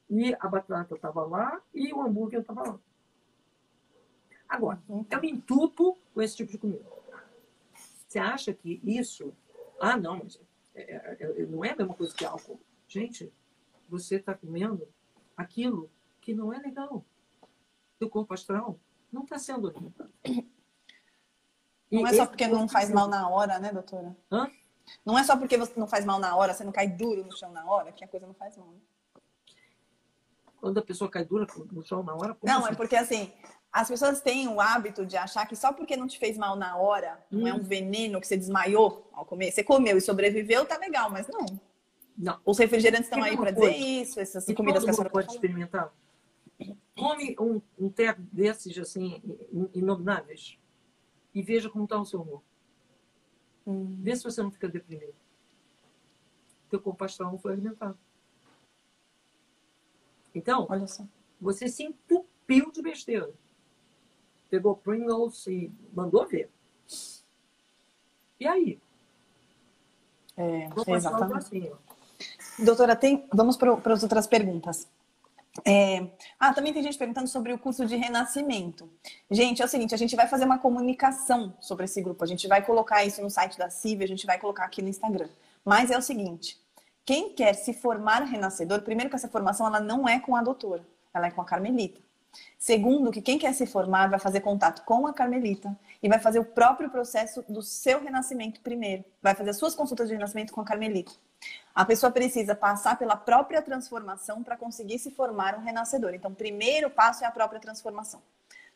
e a batata estava lá e o hambúrguer estava lá. Agora, eu me entupo com esse tipo de comida. Você acha que isso. Ah, não, mas é, é, é não é a mesma coisa que álcool. Gente, você está comendo aquilo que não é legal. Seu corpo astral não está sendo alimentado. Não é só porque não faz mal na hora, né, doutora? Hã? Não é só porque você não faz mal na hora, você não cai duro no chão na hora, que a coisa não faz mal. Né? Quando a pessoa cai dura no chão na hora? Não, assim? é porque assim, as pessoas têm o hábito de achar que só porque não te fez mal na hora, hum. não é um hum. veneno que você desmaiou ao comer. Você comeu e sobreviveu, tá legal, mas não. Não. Os refrigerantes estão aí para dizer isso, essas e comidas que a senhora pode experimentar. Come um, um té desses, assim, inomináveis e veja como está o seu humor. Hum. Vê se você não fica deprimido. Teu astral não foi alimentado. Então, você se entupiu de besteira. Pegou Pringles e mandou ver. E aí? É, exatamente. Assim, Doutora, tem... vamos para as outras perguntas. É... Ah, também tem gente perguntando sobre o curso de renascimento. Gente, é o seguinte, a gente vai fazer uma comunicação sobre esse grupo. A gente vai colocar isso no site da CIV, a gente vai colocar aqui no Instagram. Mas é o seguinte, quem quer se formar renascedor, primeiro que essa formação ela não é com a doutora, ela é com a Carmelita. Segundo, que quem quer se formar vai fazer contato com a Carmelita e vai fazer o próprio processo do seu renascimento primeiro. Vai fazer as suas consultas de renascimento com a Carmelita. A pessoa precisa passar pela própria transformação para conseguir se formar um renascedor. Então, o primeiro passo é a própria transformação.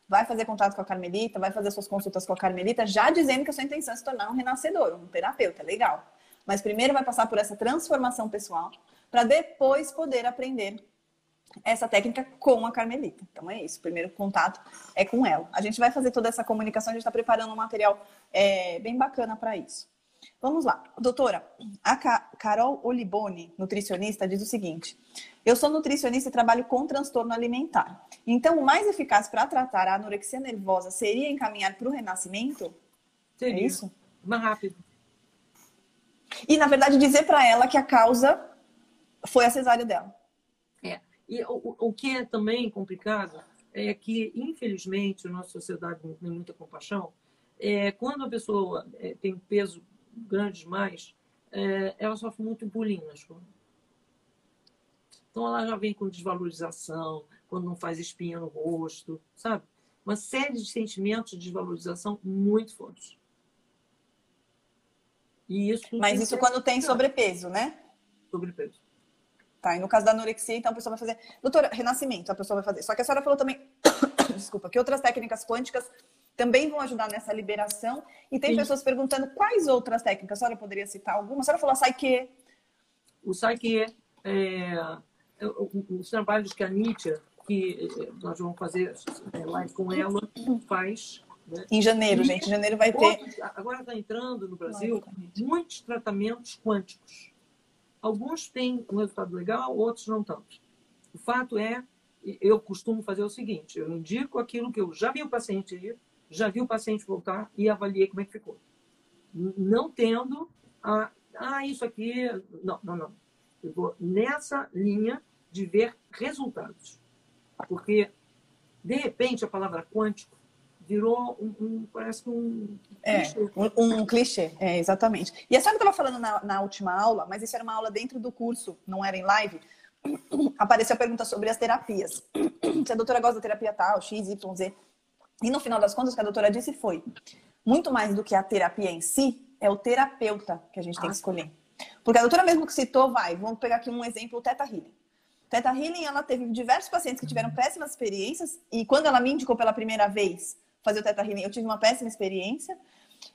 Vai fazer contato com a Carmelita, vai fazer suas consultas com a Carmelita, já dizendo que a sua intenção é se tornar um renascedor, um terapeuta, legal. Mas primeiro vai passar por essa transformação pessoal, para depois poder aprender essa técnica com a Carmelita. Então é isso, o primeiro contato é com ela. A gente vai fazer toda essa comunicação, a gente está preparando um material é, bem bacana para isso. Vamos lá. Doutora, a Carol Oliboni, nutricionista, diz o seguinte: Eu sou nutricionista e trabalho com transtorno alimentar. Então, o mais eficaz para tratar a anorexia nervosa seria encaminhar para o renascimento? Seria. É isso? Mais rápido. E, na verdade, dizer para ela que a causa foi a cesárea dela. E o, o que é também complicado é que, infelizmente, a nossa sociedade não tem muita compaixão. É, quando a pessoa é, tem peso grande demais, é, ela sofre muito bullying na escola. Então ela já vem com desvalorização, quando não faz espinha no rosto, sabe? Uma série de sentimentos de desvalorização muito fortes. E isso Mas isso quando tem sobrepeso, né? Sobrepeso. Tá, e no caso da anorexia, então a pessoa vai fazer. Doutora, renascimento, a pessoa vai fazer. Só que a senhora falou também, desculpa, que outras técnicas quânticas também vão ajudar nessa liberação. E tem Sim. pessoas perguntando quais outras técnicas. A senhora poderia citar alguma? A senhora falou Psyche. O Psyche, é, os trabalhos que a Nietzsche, que é, nós vamos fazer é, live com ela, faz. Né? Em janeiro, e gente. Em janeiro vai ter. agora está entrando no Brasil muitos tratamentos quânticos. Alguns têm um resultado legal, outros não tanto. O fato é, eu costumo fazer o seguinte: eu indico aquilo que eu já vi o paciente ir, já vi o paciente voltar e avaliei como é que ficou. Não tendo a, ah, isso aqui. Não, não, não. Eu vou nessa linha de ver resultados. Porque, de repente, a palavra quântico virou um, um parece que um é, clichê. Um, um, clichê, é, exatamente. E a senhora estava falando na, na, última aula, mas isso era uma aula dentro do curso, não era em live. Apareceu a pergunta sobre as terapias. Se a doutora gosta da terapia tal, X, Y, Z. E no final das contas, o que a doutora disse foi: muito mais do que a terapia em si, é o terapeuta que a gente tem que ah. escolher. Porque a doutora mesmo que citou, vai, vamos pegar aqui um exemplo, o Teta Healing. Teta Healing, ela teve diversos pacientes que tiveram péssimas experiências, e quando ela me indicou pela primeira vez fazer o Teta Healing, eu tive uma péssima experiência.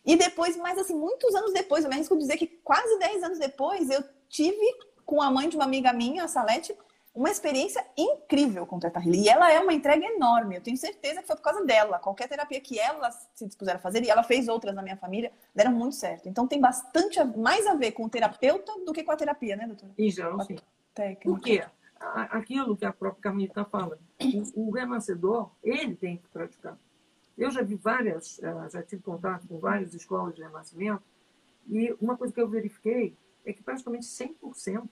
E depois, mais assim, muitos anos depois, eu me arrisco dizer que quase 10 anos depois, eu tive com a mãe de uma amiga minha, a Salete, uma experiência incrível com o Teta Healing. E ela é uma entrega enorme. Eu tenho certeza que foi por causa dela. Qualquer terapia que ela se dispuser a fazer, e ela fez outras na minha família, deram muito certo. Então tem bastante mais a ver com o terapeuta do que com a terapia, né, doutora? Geral, sim. Técnica. Por quê? Aquilo que a própria Camila fala. O, o renascedor, ele tem que praticar. Eu já vi várias, eh, já tive contato com várias escolas de renascimento, e uma coisa que eu verifiquei é que praticamente 100%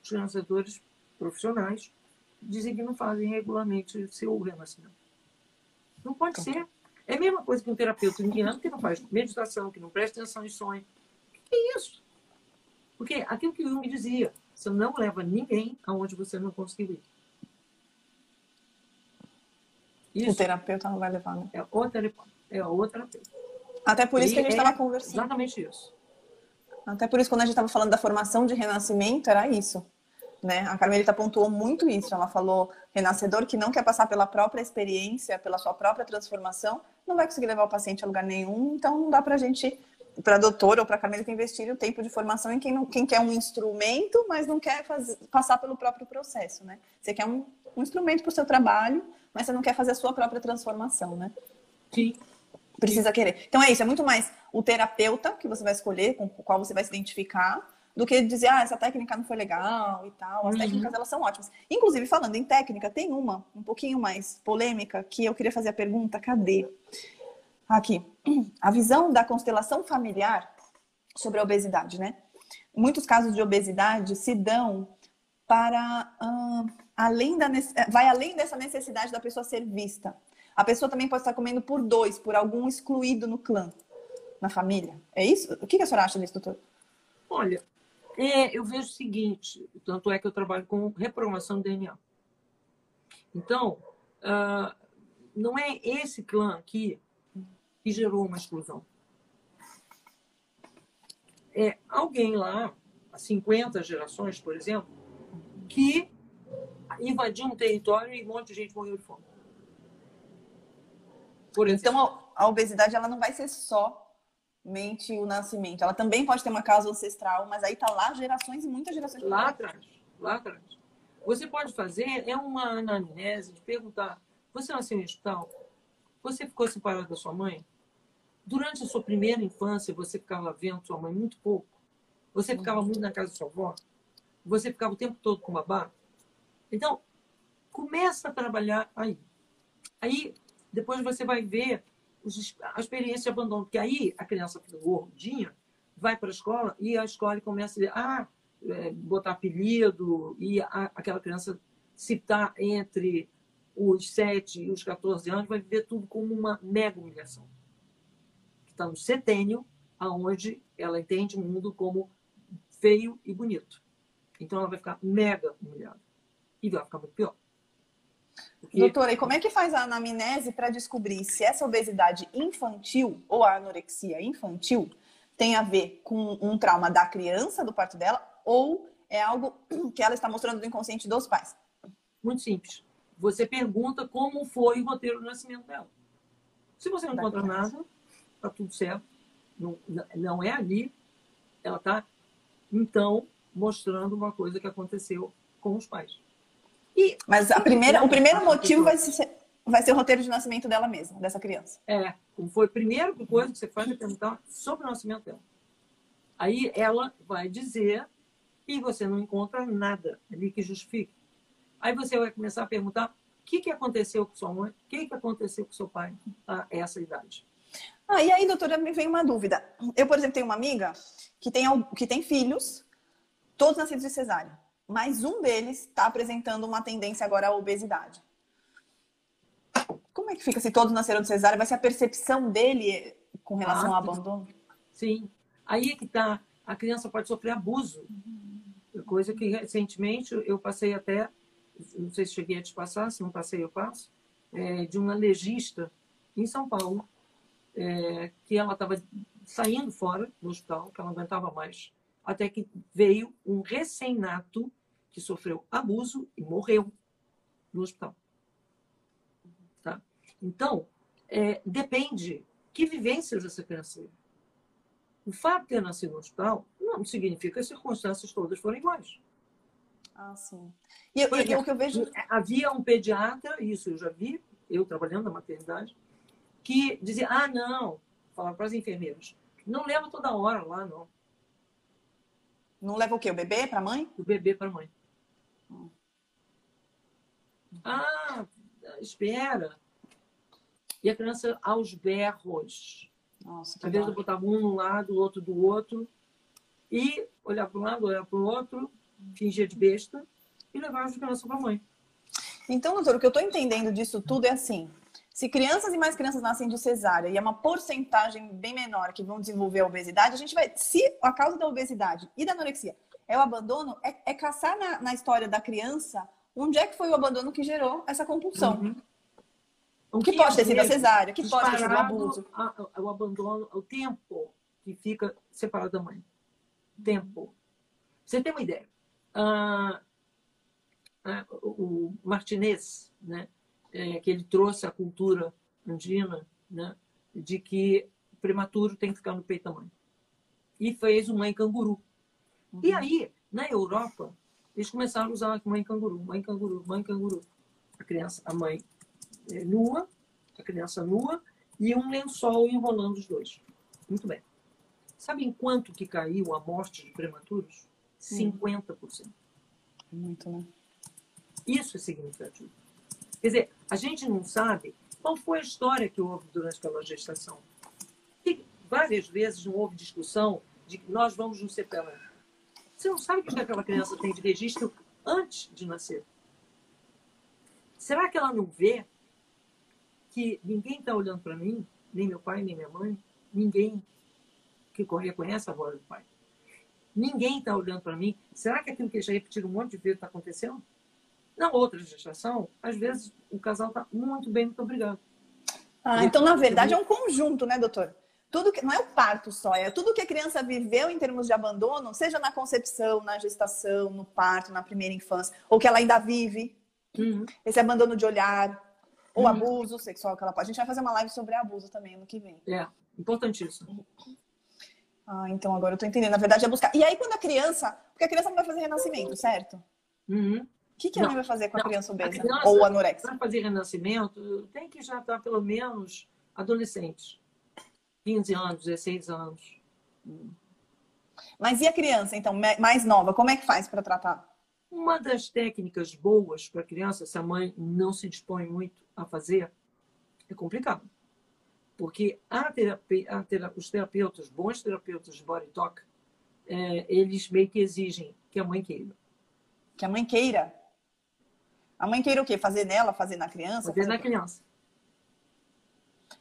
dos renascedores profissionais dizem que não fazem regularmente seu renascimento. Não pode ser. É a mesma coisa que um terapeuta indiano que não faz meditação, que não presta atenção em sonho. O que é isso? Porque aquilo que o Jung dizia, você não leva ninguém aonde você não conseguiu ir. Isso o terapeuta não vai levar, né? É o terapeuta. É o terapeuta. Até por isso e que a gente estava é conversando. Exatamente isso. Até por isso, quando a gente estava falando da formação de renascimento, era isso. Né? A Carmelita pontuou muito isso. Ela falou: renascedor que não quer passar pela própria experiência, pela sua própria transformação, não vai conseguir levar o paciente a lugar nenhum. Então, não dá para a gente, para a doutora ou para a Carmelita, investir o tempo de formação em quem, não, quem quer um instrumento, mas não quer fazer, passar pelo próprio processo. Né? Você quer um, um instrumento para o seu trabalho, mas você não quer fazer a sua própria transformação. Né? Sim. Precisa querer. Então, é isso. É muito mais o terapeuta que você vai escolher, com o qual você vai se identificar do que dizer, ah, essa técnica não foi legal e tal. As uhum. técnicas, elas são ótimas. Inclusive, falando em técnica, tem uma, um pouquinho mais polêmica, que eu queria fazer a pergunta, cadê? Aqui. A visão da constelação familiar sobre a obesidade, né? Muitos casos de obesidade se dão para hum, além da vai além dessa necessidade da pessoa ser vista. A pessoa também pode estar comendo por dois, por algum excluído no clã, na família. É isso? O que a senhora acha disso, doutor? Olha, é, eu vejo o seguinte, tanto é que eu trabalho com reprogramação de DNA. Então, uh, não é esse clã aqui que gerou uma exclusão. É alguém lá, há 50 gerações, por exemplo, que invadiu um território e um monte de gente morreu de fome. então, a obesidade ela não vai ser só mente o nascimento. Ela também pode ter uma causa ancestral, mas aí tá lá gerações e muitas gerações. Lá atrás, lá atrás. Você pode fazer é uma anamnese de perguntar: você nasceu em hospital? Você ficou separado da sua mãe? durante a sua primeira infância, você ficava vendo sua mãe muito pouco, você ficava muito na casa da sua avó, você ficava o tempo todo com babá. Então, começa a trabalhar aí. Aí, depois você vai ver a experiência de abandono, porque aí a criança fica gordinha, vai para a escola e a escola começa a ah, é, botar apelido, e a, aquela criança, se está entre os 7 e os 14 anos, vai viver tudo como uma mega humilhação. Está no setênio, aonde ela entende o mundo como feio e bonito. Então ela vai ficar mega humilhada. E vai ficar muito pior. Porque... Doutora, e como é que faz a anamnese para descobrir se essa obesidade infantil ou a anorexia infantil tem a ver com um trauma da criança, do parto dela, ou é algo que ela está mostrando do inconsciente dos pais? Muito simples. Você pergunta como foi o roteiro do nascimento dela. Se você não encontra nada, está tudo certo. Não, não é ali. Ela está, então, mostrando uma coisa que aconteceu com os pais. E, Mas a primeira, o primeiro motivo vai ser, vai ser o roteiro de nascimento dela mesma, dessa criança. É, foi a primeira coisa que você faz é perguntar sobre o nascimento dela. Aí ela vai dizer e você não encontra nada ali que justifique. Aí você vai começar a perguntar o que, que aconteceu com sua mãe, o que, que aconteceu com seu pai a essa idade. Ah, e aí, doutora, me vem uma dúvida. Eu, por exemplo, tenho uma amiga que tem, que tem filhos, todos nascidos de cesárea mas um deles está apresentando uma tendência agora à obesidade. Como é que fica se todos nasceram de cesárea? Vai ser a percepção dele com relação ah, ao abandono? Sim. Aí é que está. A criança pode sofrer abuso. Coisa que recentemente eu passei até, não sei se cheguei a te passar, se não passei eu passo, é, de uma legista em São Paulo, é, que ela estava saindo fora do hospital, que ela não aguentava mais até que veio um recém-nato que sofreu abuso e morreu no hospital. Tá? Então, é, depende que vivências essa criança teve. O fato de ter nascido no hospital não significa que as circunstâncias todas foram iguais. Ah, sim. E, e, e o que eu vejo. Havia um pediatra, isso eu já vi, eu trabalhando na maternidade, que dizia: ah, não, falava para as enfermeiras, não leva toda hora lá, não. Não leva o quê? O bebê para a mãe? O bebê para a mãe. Hum. Ah, espera. E a criança aos berros. Nossa, Às vezes eu botava um no lado, o outro do outro. E olhar para um lado, olhar para o outro, fingia de besta e levava a criança para a mãe. Então, doutor, o que eu estou entendendo disso tudo é assim: se crianças e mais crianças nascem de cesárea e é uma porcentagem bem menor que vão desenvolver a obesidade, a gente vai. Se a causa da obesidade e da anorexia é o abandono, é, é caçar na, na, história da criança onde é que foi o abandono que gerou essa compulsão. Uhum. O que, que pode ter sido a cesárea, que pode ter sido o abuso. A, o abandono, o tempo que fica separado da mãe. Tempo. Você tem uma ideia? Ah, ah, o Martinez, né? É, que ele trouxe a cultura andina, né, de que prematuro tem que ficar no peito da mãe. E fez o mãe canguru. Uhum. E aí, na Europa, eles começaram a usar mãe canguru, mãe canguru, mãe canguru. A criança, a mãe é, nua, a criança nua e um lençol enrolando os dois. Muito bem. Sabe em quanto que caiu a morte de prematuros? 50%. Muito, né? Isso é significativo. Quer dizer, a gente não sabe qual foi a história que houve durante aquela gestação. E várias vezes não houve discussão de que nós vamos nos separar. Você não sabe o que aquela criança tem de registro antes de nascer. Será que ela não vê que ninguém está olhando para mim, nem meu pai, nem minha mãe, ninguém que reconhece a voz do pai? Ninguém está olhando para mim. Será que aquilo que já repetiram um monte de vezes está acontecendo? Na outra gestação, às vezes o casal está muito bem, muito obrigado. Ah, então, na verdade, é um conjunto, né, doutor? Tudo que, não é o parto só, é tudo que a criança viveu em termos de abandono, seja na concepção, na gestação, no parto, na primeira infância, ou que ela ainda vive. Uhum. Esse abandono de olhar, ou uhum. abuso sexual que ela pode. A gente vai fazer uma live sobre abuso também no que vem. É, importantíssimo. Ah, então agora eu tô entendendo. Na verdade é buscar. E aí, quando a criança. Porque a criança não vai fazer renascimento, certo? Uhum. O que, que a mãe vai fazer com não, a criança obesa? A criança, ou anorexia? Para fazer renascimento, tem que já estar pelo menos adolescente. 15 anos, 16 anos. Mas e a criança, então, mais nova, como é que faz para tratar? Uma das técnicas boas para a criança, se a mãe não se dispõe muito a fazer, é complicado. Porque a terapia, a terapia, os terapeutas, bons terapeutas de body talk, é, eles meio que exigem que a mãe queira. Que a mãe queira? A mãe queira o quê? Fazer nela, fazer na criança? Fazer, fazer na criança.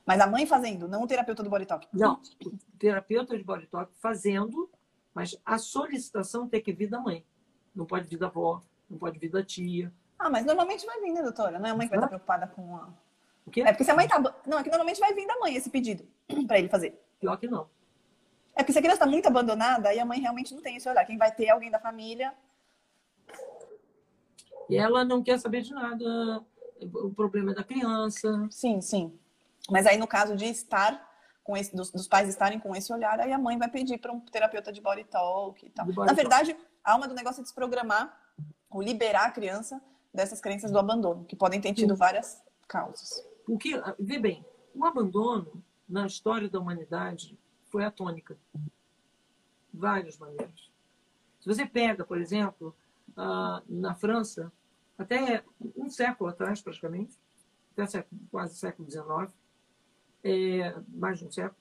Mas a mãe fazendo, não o terapeuta do body talk? Não, o terapeuta de body talk fazendo, mas a solicitação tem que vir da mãe. Não pode vir da avó, não pode vir da tia. Ah, mas normalmente vai vir, né, doutora? Não é a mãe que vai estar preocupada com a o quê? É porque se a mãe tá. Não, é que normalmente vai vir da mãe esse pedido para ele fazer. Pior que não. É porque se a criança está muito abandonada, aí a mãe realmente não tem esse olhar. Quem vai ter é alguém da família. E ela não quer saber de nada. O problema é da criança. Sim, sim. Mas aí, no caso de estar com esse, dos, dos pais estarem com esse olhar, aí a mãe vai pedir para um terapeuta de body talk e tal. Body Na verdade, talk. a alma do negócio é desprogramar ou liberar a criança dessas crenças do abandono, que podem ter tido várias causas. Porque, vê bem, o abandono na história da humanidade foi a tônica. Várias maneiras. Se você pega, por exemplo, na França, até um século atrás, praticamente, até século, quase século XIX, é, mais de um século,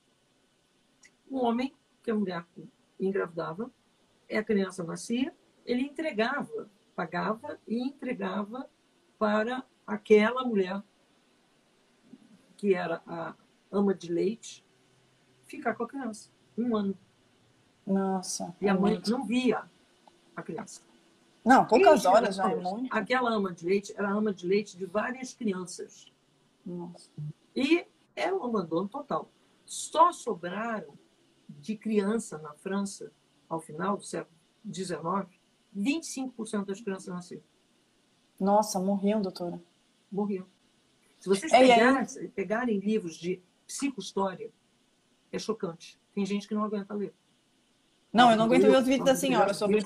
um homem que a mulher engravidava, a criança nascia, ele entregava, pagava e entregava para aquela mulher que era a ama de leite, ficar com a criança. Um ano. Nossa. E a mãe muito. não via a criança. Não, poucas horas já é muito. Aquela ama de leite era ama de leite de várias crianças. Nossa. E era um abandono total. Só sobraram de criança na França, ao final do século XIX, 25% das crianças nasceram. Nossa, morriam, doutora. Morriam. Se vocês é, pegarem livros de psicohistória, é chocante. Tem gente que não aguenta ler. Não, eu não aguento ver os vídeos da senhora sobre,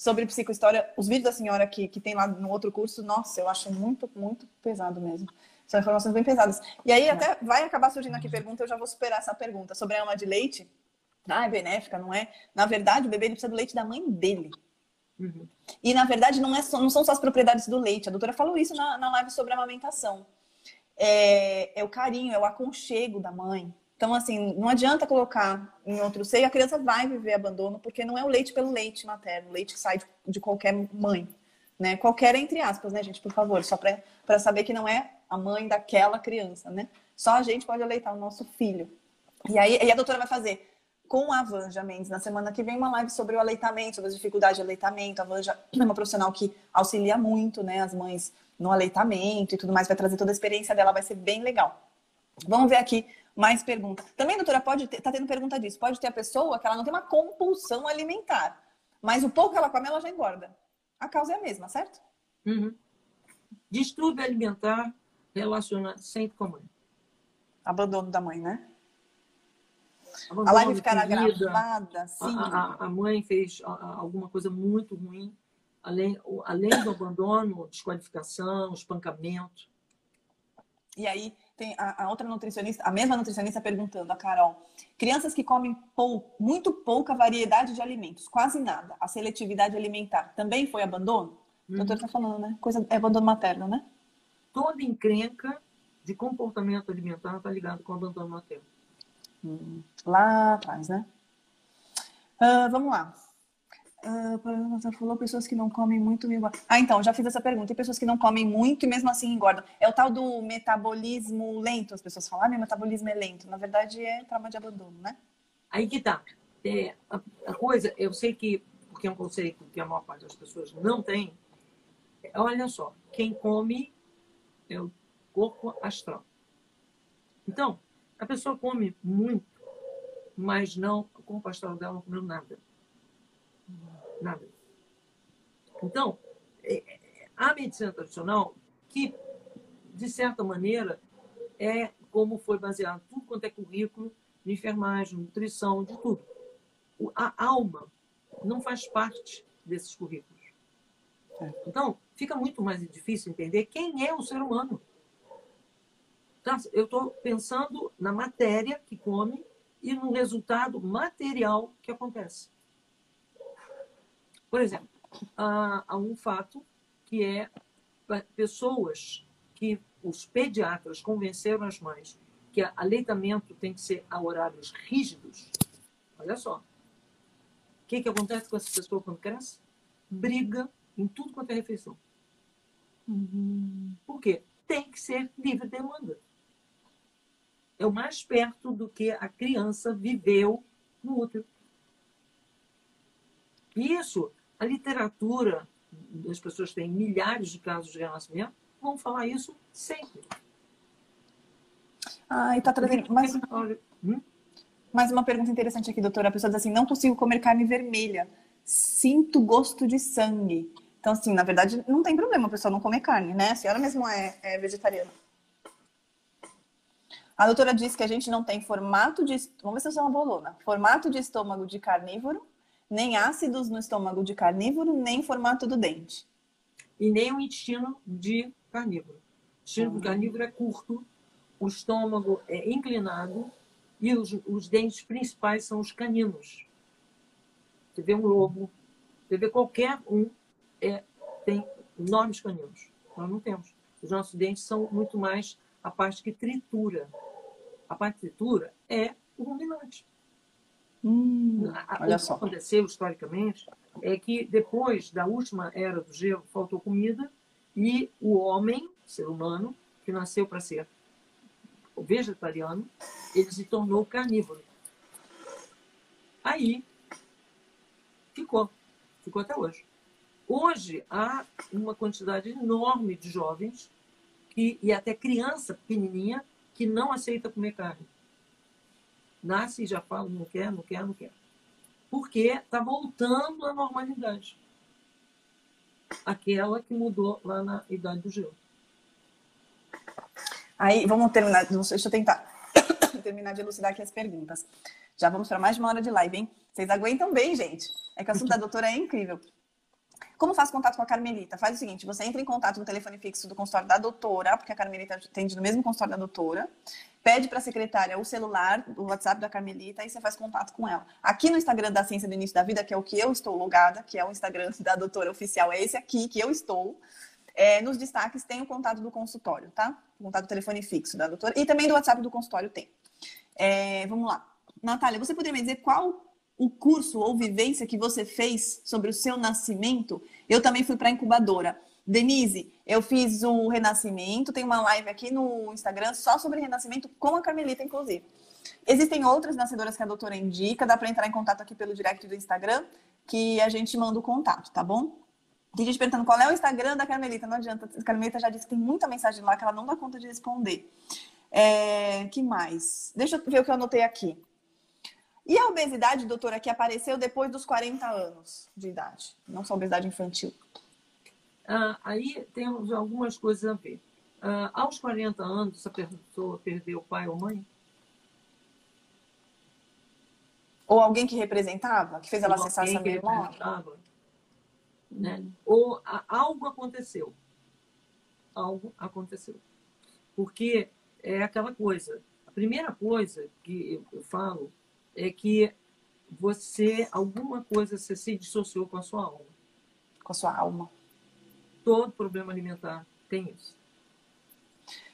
sobre psicohistória. Os vídeos da senhora que, que tem lá no outro curso, nossa, eu acho muito, muito pesado mesmo. São informações bem pesadas. E aí até vai acabar surgindo aqui pergunta, eu já vou superar essa pergunta. Sobre a alma de leite. Ah, é benéfica, não é? Na verdade, o bebê precisa do leite da mãe dele. Uhum. E, na verdade, não, é só, não são só as propriedades do leite. A doutora falou isso na, na live sobre a amamentação é, é o carinho, é o aconchego da mãe. Então, assim, não adianta colocar em outro seio, a criança vai viver abandono, porque não é o leite pelo leite materno, o leite que sai de, de qualquer mãe. Né? Qualquer entre aspas, né, gente, por favor, só para saber que não é a mãe daquela criança, né? Só a gente pode aleitar o nosso filho. E aí e a doutora vai fazer com a Vanja Mendes na semana que vem uma live sobre o aleitamento, sobre as dificuldades de aleitamento. A Vanja é uma profissional que auxilia muito, né, as mães no aleitamento e tudo mais, vai trazer toda a experiência dela, vai ser bem legal. Vamos ver aqui mais perguntas. Também, doutora, pode ter, tá tendo pergunta disso. Pode ter a pessoa que ela não tem uma compulsão alimentar, mas o pouco que ela come, ela já engorda. A causa é a mesma, certo? Uhum. Distúrbio alimentar relacionado sempre com a mãe. Abandono da mãe, né? Abandono, a live ficará gravada, sim. A, a, a mãe fez alguma coisa muito ruim além, além do abandono, desqualificação, espancamento. E aí tem a, a, outra nutricionista, a mesma nutricionista perguntando, a Carol, crianças que comem pou, muito pouca variedade de alimentos, quase nada, a seletividade alimentar, também foi abandono? Uhum. O doutor está falando, né? Coisa, é abandono materno, né? Toda encrenca de comportamento alimentar está ligado com abandono materno. Hum, lá atrás, né? Uh, vamos lá. Uh, falou pessoas que não comem muito e engordam. Ah, então, já fiz essa pergunta. Tem pessoas que não comem muito e mesmo assim engordam. É o tal do metabolismo lento. As pessoas falam, ah, meu metabolismo é lento. Na verdade, é trauma de abandono, né? Aí que tá. É, a, a, coisa, eu sei que, porque é um conceito que a maior parte das pessoas não tem, olha só, quem come é o corpo astral. Então, a pessoa come muito, mas não, o corpo astral dela não comeu nada Nada. Então, é, é, a medicina tradicional, que, de certa maneira, é como foi baseado tudo quanto é currículo de enfermagem, nutrição, de tudo. A alma não faz parte desses currículos. Então, fica muito mais difícil entender quem é o ser humano. Então, eu estou pensando na matéria que come e no resultado material que acontece. Por exemplo, há, há um fato que é pessoas que os pediatras convenceram as mães que aleitamento tem que ser a horários rígidos. Olha só. O que, que acontece com essa pessoa quando cresce? Briga em tudo quanto é refeição. Uhum. Por quê? Tem que ser livre demanda. É o mais perto do que a criança viveu no útero. Isso, a literatura, as pessoas têm milhares de casos de renascimento, vão falar isso sempre. Ah, e tá trazendo mais, hum? mais uma pergunta interessante aqui, doutora. A pessoa diz assim: não consigo comer carne vermelha, sinto gosto de sangue. Então, assim, na verdade, não tem problema a pessoa não comer carne, né? A senhora mesmo é, é vegetariana. A doutora disse que a gente não tem formato de. Vamos ver se eu sou uma bolona. Formato de estômago de carnívoro, nem ácidos no estômago de carnívoro, nem formato do dente. E nem o intestino de carnívoro. O intestino uhum. carnívoro é curto, o estômago é inclinado e os, os dentes principais são os caninos. Você vê um lobo, você vê qualquer um, é, tem enormes caninos. Nós não temos. Os nossos dentes são muito mais a parte que tritura. A parte que tritura é o ruminante. Hum, olha o que só. aconteceu historicamente é que depois da última era do gelo faltou comida e o homem, ser humano, que nasceu para ser vegetariano, ele se tornou carnívoro. Aí ficou, ficou até hoje. Hoje há uma quantidade enorme de jovens que, e até criança pequenininha que não aceita comer carne. Nasce e já fala, não quer, não quer, não quer. Porque está voltando à normalidade. Aquela que mudou lá na idade do gelo. Aí, vamos terminar. Deixa eu tentar terminar de elucidar aqui as perguntas. Já vamos para mais de uma hora de live, hein? Vocês aguentam bem, gente. É que o assunto da doutora é incrível. Como faz contato com a Carmelita? Faz o seguinte: você entra em contato no telefone fixo do consultório da doutora, porque a Carmelita atende no mesmo consultório da doutora. Pede para a secretária o celular, o WhatsApp da Carmelita, e você faz contato com ela. Aqui no Instagram da Ciência do Início da Vida, que é o que eu estou logada, que é o Instagram da doutora oficial, é esse aqui que eu estou. É, nos destaques tem o contato do consultório, tá? O contato do telefone fixo da doutora. E também do WhatsApp do consultório tem. É, vamos lá. Natália, você poderia me dizer qual o curso ou vivência que você fez sobre o seu nascimento? Eu também fui para a incubadora. Denise, eu fiz o renascimento, tem uma live aqui no Instagram só sobre renascimento com a Carmelita, inclusive. Existem outras nascedoras que a doutora indica, dá para entrar em contato aqui pelo direct do Instagram, que a gente manda o contato, tá bom? Tem gente perguntando qual é o Instagram da Carmelita. Não adianta. A Carmelita já disse que tem muita mensagem lá que ela não dá conta de responder. É, que mais? Deixa eu ver o que eu anotei aqui. E a obesidade, doutora, que apareceu depois dos 40 anos de idade? Não só obesidade infantil. Ah, aí temos algumas coisas a ver. Ah, aos 40 anos, essa pessoa perdeu pai ou mãe? Ou alguém que representava, que fez ela acessar essa memória? Né? Ou algo aconteceu. Algo aconteceu. Porque é aquela coisa. A primeira coisa que eu, eu falo é que você, alguma coisa, você se dissociou com a sua alma. Com a sua alma. Todo problema alimentar tem isso.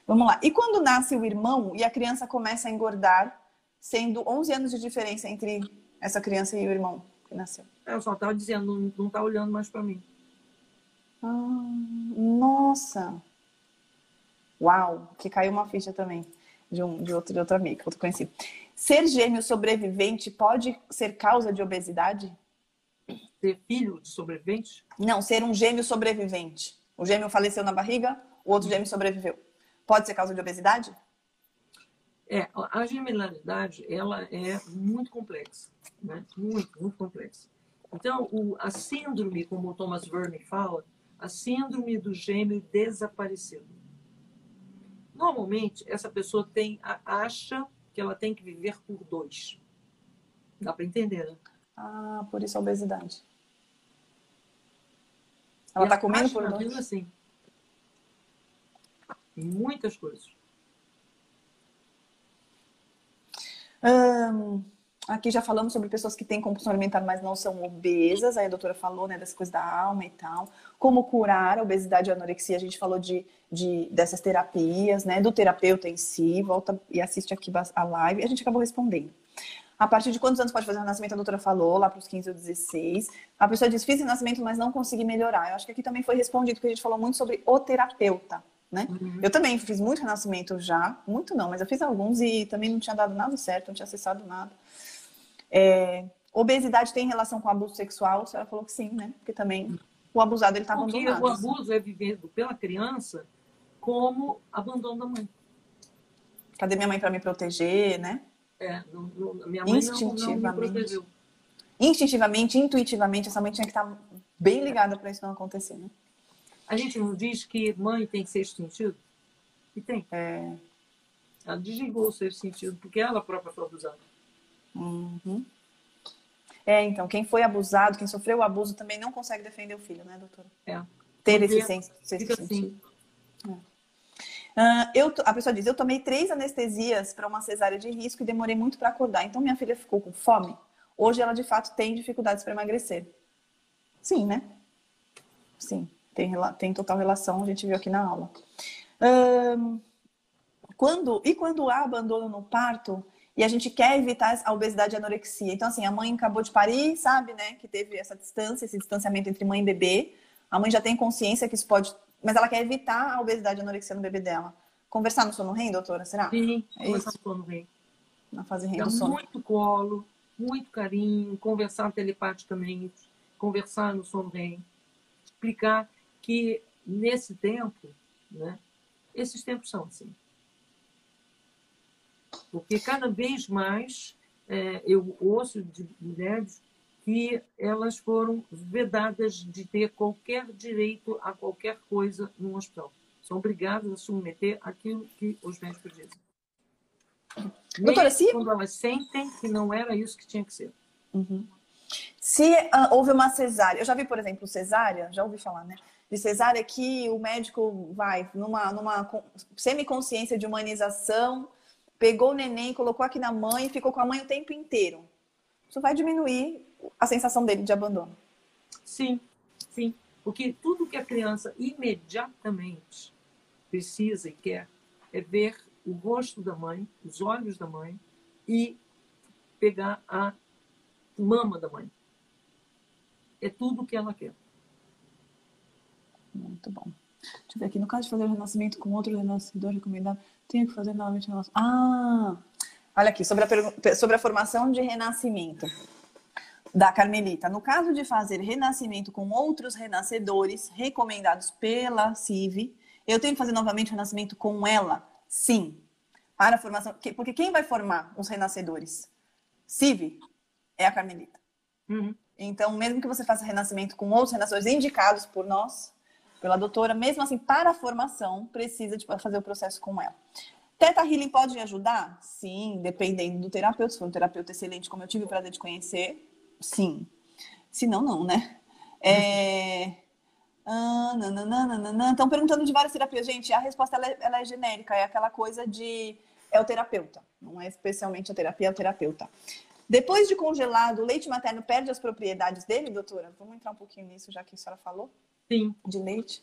Vamos lá. E quando nasce o irmão e a criança começa a engordar, sendo 11 anos de diferença entre essa criança e o irmão que nasceu? É, eu só estava dizendo, não está olhando mais para mim. Ah, nossa! Uau! Que caiu uma ficha também de, um, de, outro, de outro amigo, outro conhecido. Ser gêmeo sobrevivente pode ser causa de obesidade? Ser filho de sobrevivente? Não, ser um gêmeo sobrevivente. O gêmeo faleceu na barriga, o outro gêmeo sobreviveu. Pode ser causa de obesidade? É, a gemelaridade, ela é muito complexa, né? Muito, muito complexa. Então, o, a síndrome, como o Thomas Verne fala, a síndrome do gêmeo desaparecido. Normalmente, essa pessoa tem, acha que ela tem que viver por dois. Dá para entender, né? Ah, por isso a obesidade. Ela está comendo por dois? Assim. Muitas coisas. Um, aqui já falamos sobre pessoas que têm compulsão alimentar, mas não são obesas. Aí a doutora falou, né, dessa coisa da alma e tal. Como curar a obesidade e a anorexia. A gente falou de, de, dessas terapias, né, do terapeuta em si. Volta e assiste aqui a live. A gente acabou respondendo. A partir de quantos anos pode fazer o renascimento? A doutora falou, lá para os 15 ou 16. A pessoa diz, fiz renascimento, mas não consegui melhorar. Eu acho que aqui também foi respondido, porque a gente falou muito sobre o terapeuta, né? Uhum. Eu também fiz muito renascimento já, muito não, mas eu fiz alguns e também não tinha dado nada certo, não tinha acessado nada. É, obesidade tem relação com abuso sexual? A senhora falou que sim, né? Porque também o abusado ele está abandonado. O abuso é vivido pela criança como abandono da mãe. Cadê minha mãe para me proteger, né? É, não, não, minha mãe Instintivamente. Não, não me protegeu. Instintivamente, intuitivamente, essa mãe tinha que estar bem ligada para isso não acontecer, né? A gente não diz que mãe tem que ser sentido? E tem. É... Ela desligou o ser sentido porque ela própria foi abusada. Uhum. É, então, quem foi abusado, quem sofreu o abuso também não consegue defender o filho, né, doutora? É. Ter esse senso, esse sentido. Assim. É. Uh, eu, a pessoa diz: Eu tomei três anestesias para uma cesárea de risco e demorei muito para acordar. Então minha filha ficou com fome. Hoje ela de fato tem dificuldades para emagrecer. Sim, né? Sim, tem, tem total relação. A gente viu aqui na aula. Uh, quando e quando há abandono no parto e a gente quer evitar a obesidade e a anorexia. Então assim, a mãe acabou de parir, sabe, né? Que teve essa distância, esse distanciamento entre mãe e bebê. A mãe já tem consciência que isso pode mas ela quer evitar a obesidade e a anorexia no bebê dela. Conversar no sono REM, doutora, será? Sim, é conversar no sono REM. Na fase REM do sono. Muito colo, muito carinho, conversar telepaticamente, conversar no sono REM. Explicar que nesse tempo, né, esses tempos são assim. Porque cada vez mais é, eu ouço de mulheres que elas foram vedadas de ter qualquer direito a qualquer coisa no hospital. São obrigadas a submeter aquilo que os médicos dizem. Doutora, se... quando elas sentem que não era isso que tinha que ser. Uhum. Se uh, houve uma cesárea, eu já vi, por exemplo, cesárea, já ouvi falar, né? De cesárea que o médico vai numa, numa semiconsciência de humanização, pegou o neném, colocou aqui na mãe e ficou com a mãe o tempo inteiro. Isso vai diminuir a sensação dele de abandono. Sim, sim. Porque tudo que a criança imediatamente precisa e quer é ver o rosto da mãe, os olhos da mãe e pegar a mama da mãe. É tudo o que ela quer. Muito bom. Deixa eu ver aqui. No caso de fazer o renascimento com outro renascedor recomendado, tenho que fazer novamente o renascimento. Ah! Olha aqui, sobre a, sobre a formação de renascimento da Carmelita. No caso de fazer renascimento com outros renascedores recomendados pela CIV, eu tenho que fazer novamente renascimento com ela? Sim. Para a formação. Porque quem vai formar os renascedores? CIV é a Carmelita. Uhum. Então, mesmo que você faça renascimento com outros renascedores indicados por nós, pela doutora, mesmo assim, para a formação, precisa de fazer o processo com ela. Teta Healing pode ajudar? Sim, dependendo do terapeuta. Se for um terapeuta excelente, como eu tive o prazer de conhecer, sim. Se não, não, né? É... Ah, Estão perguntando de várias terapias. Gente, a resposta ela é, ela é, genérica, é aquela coisa de. É o terapeuta, não é especialmente a terapia, é o terapeuta. Depois de congelado, o leite materno perde as propriedades dele, doutora? Vamos entrar um pouquinho nisso, já que a senhora falou? Sim. De leite?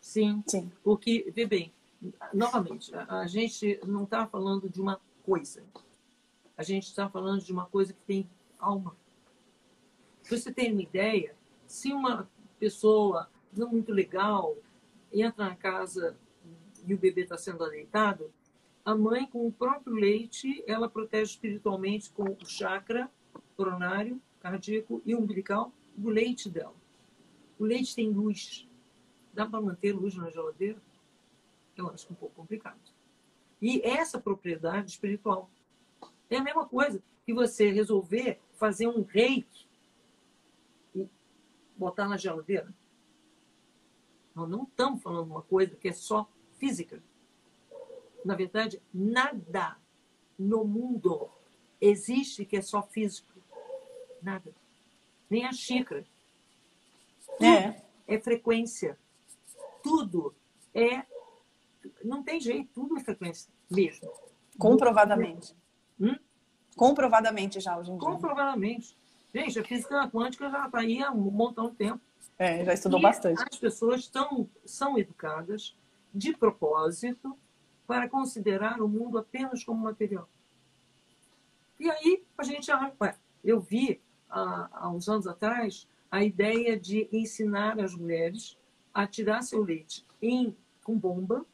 Sim. Sim. Porque, vê bem, novamente, a, a gente não está falando de uma coisa. A gente está falando de uma coisa que tem alma. Para você ter uma ideia, se uma pessoa não muito legal entra na casa e o bebê está sendo adeitado, a mãe, com o próprio leite, ela protege espiritualmente com o chakra coronário, cardíaco e umbilical do leite dela. O leite tem luz. Dá para manter luz na geladeira? Eu acho um pouco complicado. E essa propriedade espiritual é a mesma coisa que você resolver fazer um reiki botar na geladeira. Nós não estamos falando uma coisa que é só física. Na verdade, nada no mundo existe que é só físico. Nada. Nem a xícara. É. é frequência. Tudo é. Não tem jeito, tudo é frequência mesmo. Comprovadamente. Hum? Comprovadamente já hoje em dia. Comprovadamente. Gente, a física quântica já está aí há um montão de tempo. É, já estudou e bastante. As pessoas tão, são educadas de propósito para considerar o mundo apenas como material. E aí a gente já. Eu vi há, há uns anos atrás a ideia de ensinar as mulheres a tirar seu leite em, com bomba.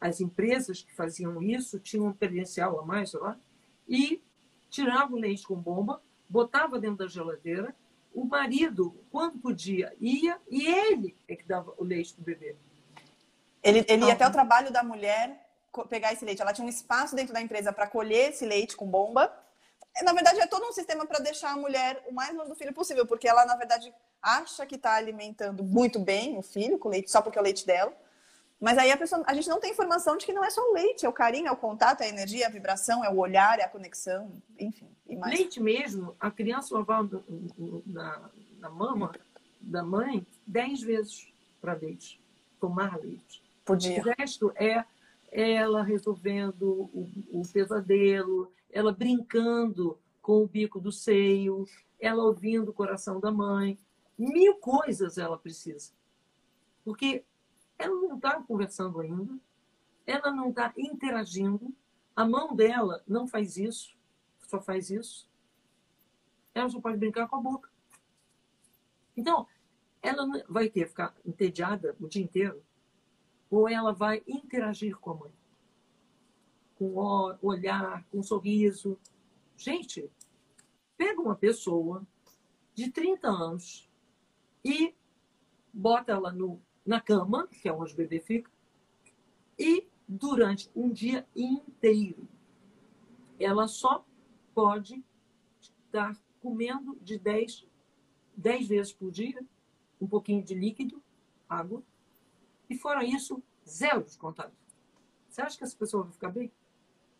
As empresas que faziam isso tinham um credencial a mais, lá, e tiravam o leite com bomba, botava dentro da geladeira. O marido, quando podia, ia e ele é que dava o leite para o bebê. Ele, ele ia até o trabalho da mulher pegar esse leite. Ela tinha um espaço dentro da empresa para colher esse leite com bomba. Na verdade, é todo um sistema para deixar a mulher o mais longe do filho possível, porque ela, na verdade, acha que está alimentando muito bem o filho com leite, só porque é o leite dela. Mas aí a, pessoa, a gente não tem informação de que não é só o leite, é o carinho, é o contato, é a energia, é a vibração, é o olhar, é a conexão, enfim. Leite mesmo, a criança lavar na, na mama da mãe dez vezes para leite, tomar leite. Podia. O resto é ela resolvendo o, o pesadelo, ela brincando com o bico do seio, ela ouvindo o coração da mãe. Mil coisas ela precisa. Porque ela não está conversando ainda, ela não está interagindo, a mão dela não faz isso, só faz isso. Ela só pode brincar com a boca. Então, ela vai ter ficar entediada o dia inteiro ou ela vai interagir com a mãe. Com olhar, com sorriso. Gente, pega uma pessoa de 30 anos e bota ela no, na cama, que é onde o bebê fica, e durante um dia inteiro ela só pode estar comendo de 10, 10 vezes por dia um pouquinho de líquido, água, e fora isso, zero de contato. Você acha que essa pessoa vai ficar bem?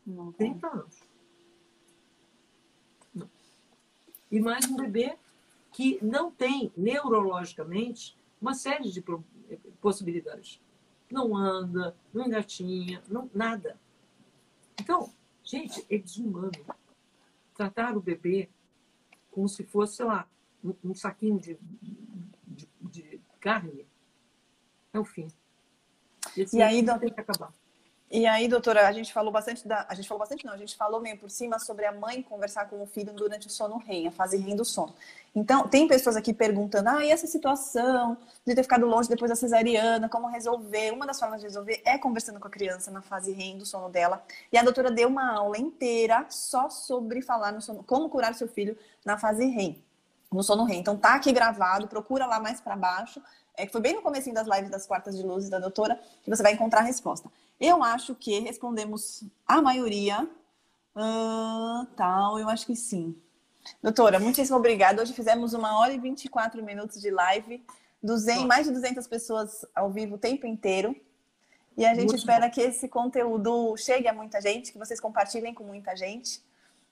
Não. 30 anos. Não. E mais um bebê que não tem neurologicamente uma série de possibilidades. Não anda, não engatinha, não, nada. Então, gente, é desumano. Tratar o bebê como se fosse, sei lá, um, um saquinho de, de, de carne é o fim. Esse e aí, tem que acabar. E aí, doutora, a gente falou bastante da. A gente falou bastante, não, a gente falou meio por cima sobre a mãe conversar com o filho durante o sono REM, a fase REM do sono. Então, tem pessoas aqui perguntando: ah, e essa situação de ter ficado longe depois da cesariana, como resolver? Uma das formas de resolver é conversando com a criança na fase REM do sono dela. E a doutora deu uma aula inteira só sobre falar no sono, como curar seu filho na fase REM, no sono REM. Então, tá aqui gravado, procura lá mais para baixo é que foi bem no começo das lives das quartas de luzes da doutora, que você vai encontrar a resposta. Eu acho que respondemos a maioria. Tal, eu acho que sim. Doutora, muitíssimo obrigada. Hoje fizemos uma hora e 24 minutos de live, 200, mais de 200 pessoas ao vivo o tempo inteiro. E a gente Muito espera bom. que esse conteúdo chegue a muita gente, que vocês compartilhem com muita gente.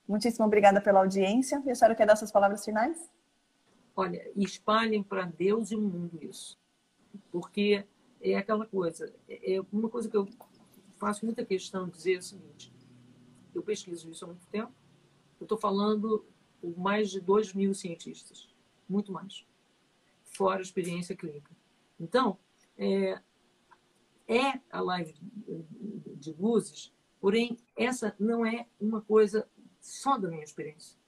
Muitíssimo obrigada pela audiência. E a senhora quer dar suas palavras finais? Olha, espalhem para Deus e o mundo isso. Porque é aquela coisa. É, é uma coisa que eu faço muita questão de dizer o seguinte: eu pesquiso isso há muito tempo, eu estou falando por mais de 2 mil cientistas, muito mais, fora a experiência clínica. Então, é, é a live de luzes, porém, essa não é uma coisa só da minha experiência.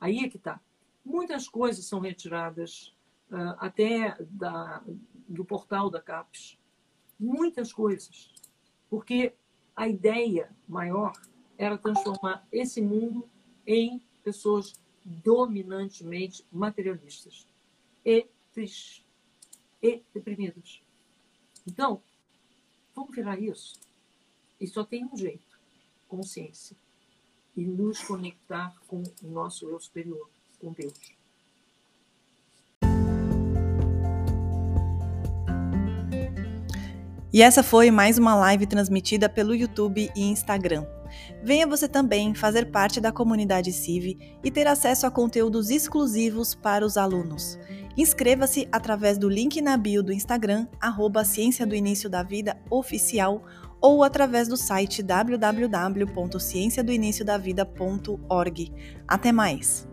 Aí é que está. Muitas coisas são retiradas uh, até da, do portal da CAPES. Muitas coisas. Porque a ideia maior era transformar esse mundo em pessoas dominantemente materialistas e tristes e deprimidas. Então, vamos virar isso. E só tem um jeito: consciência. E nos conectar com o nosso eu superior com Deus. E essa foi mais uma live transmitida pelo YouTube e Instagram. Venha você também fazer parte da comunidade CIV e ter acesso a conteúdos exclusivos para os alunos. Inscreva-se através do link na bio do Instagram, arroba Ciência do Início da Vida Oficial, ou através do site www.cienciadoiniciodavida.org. Até mais!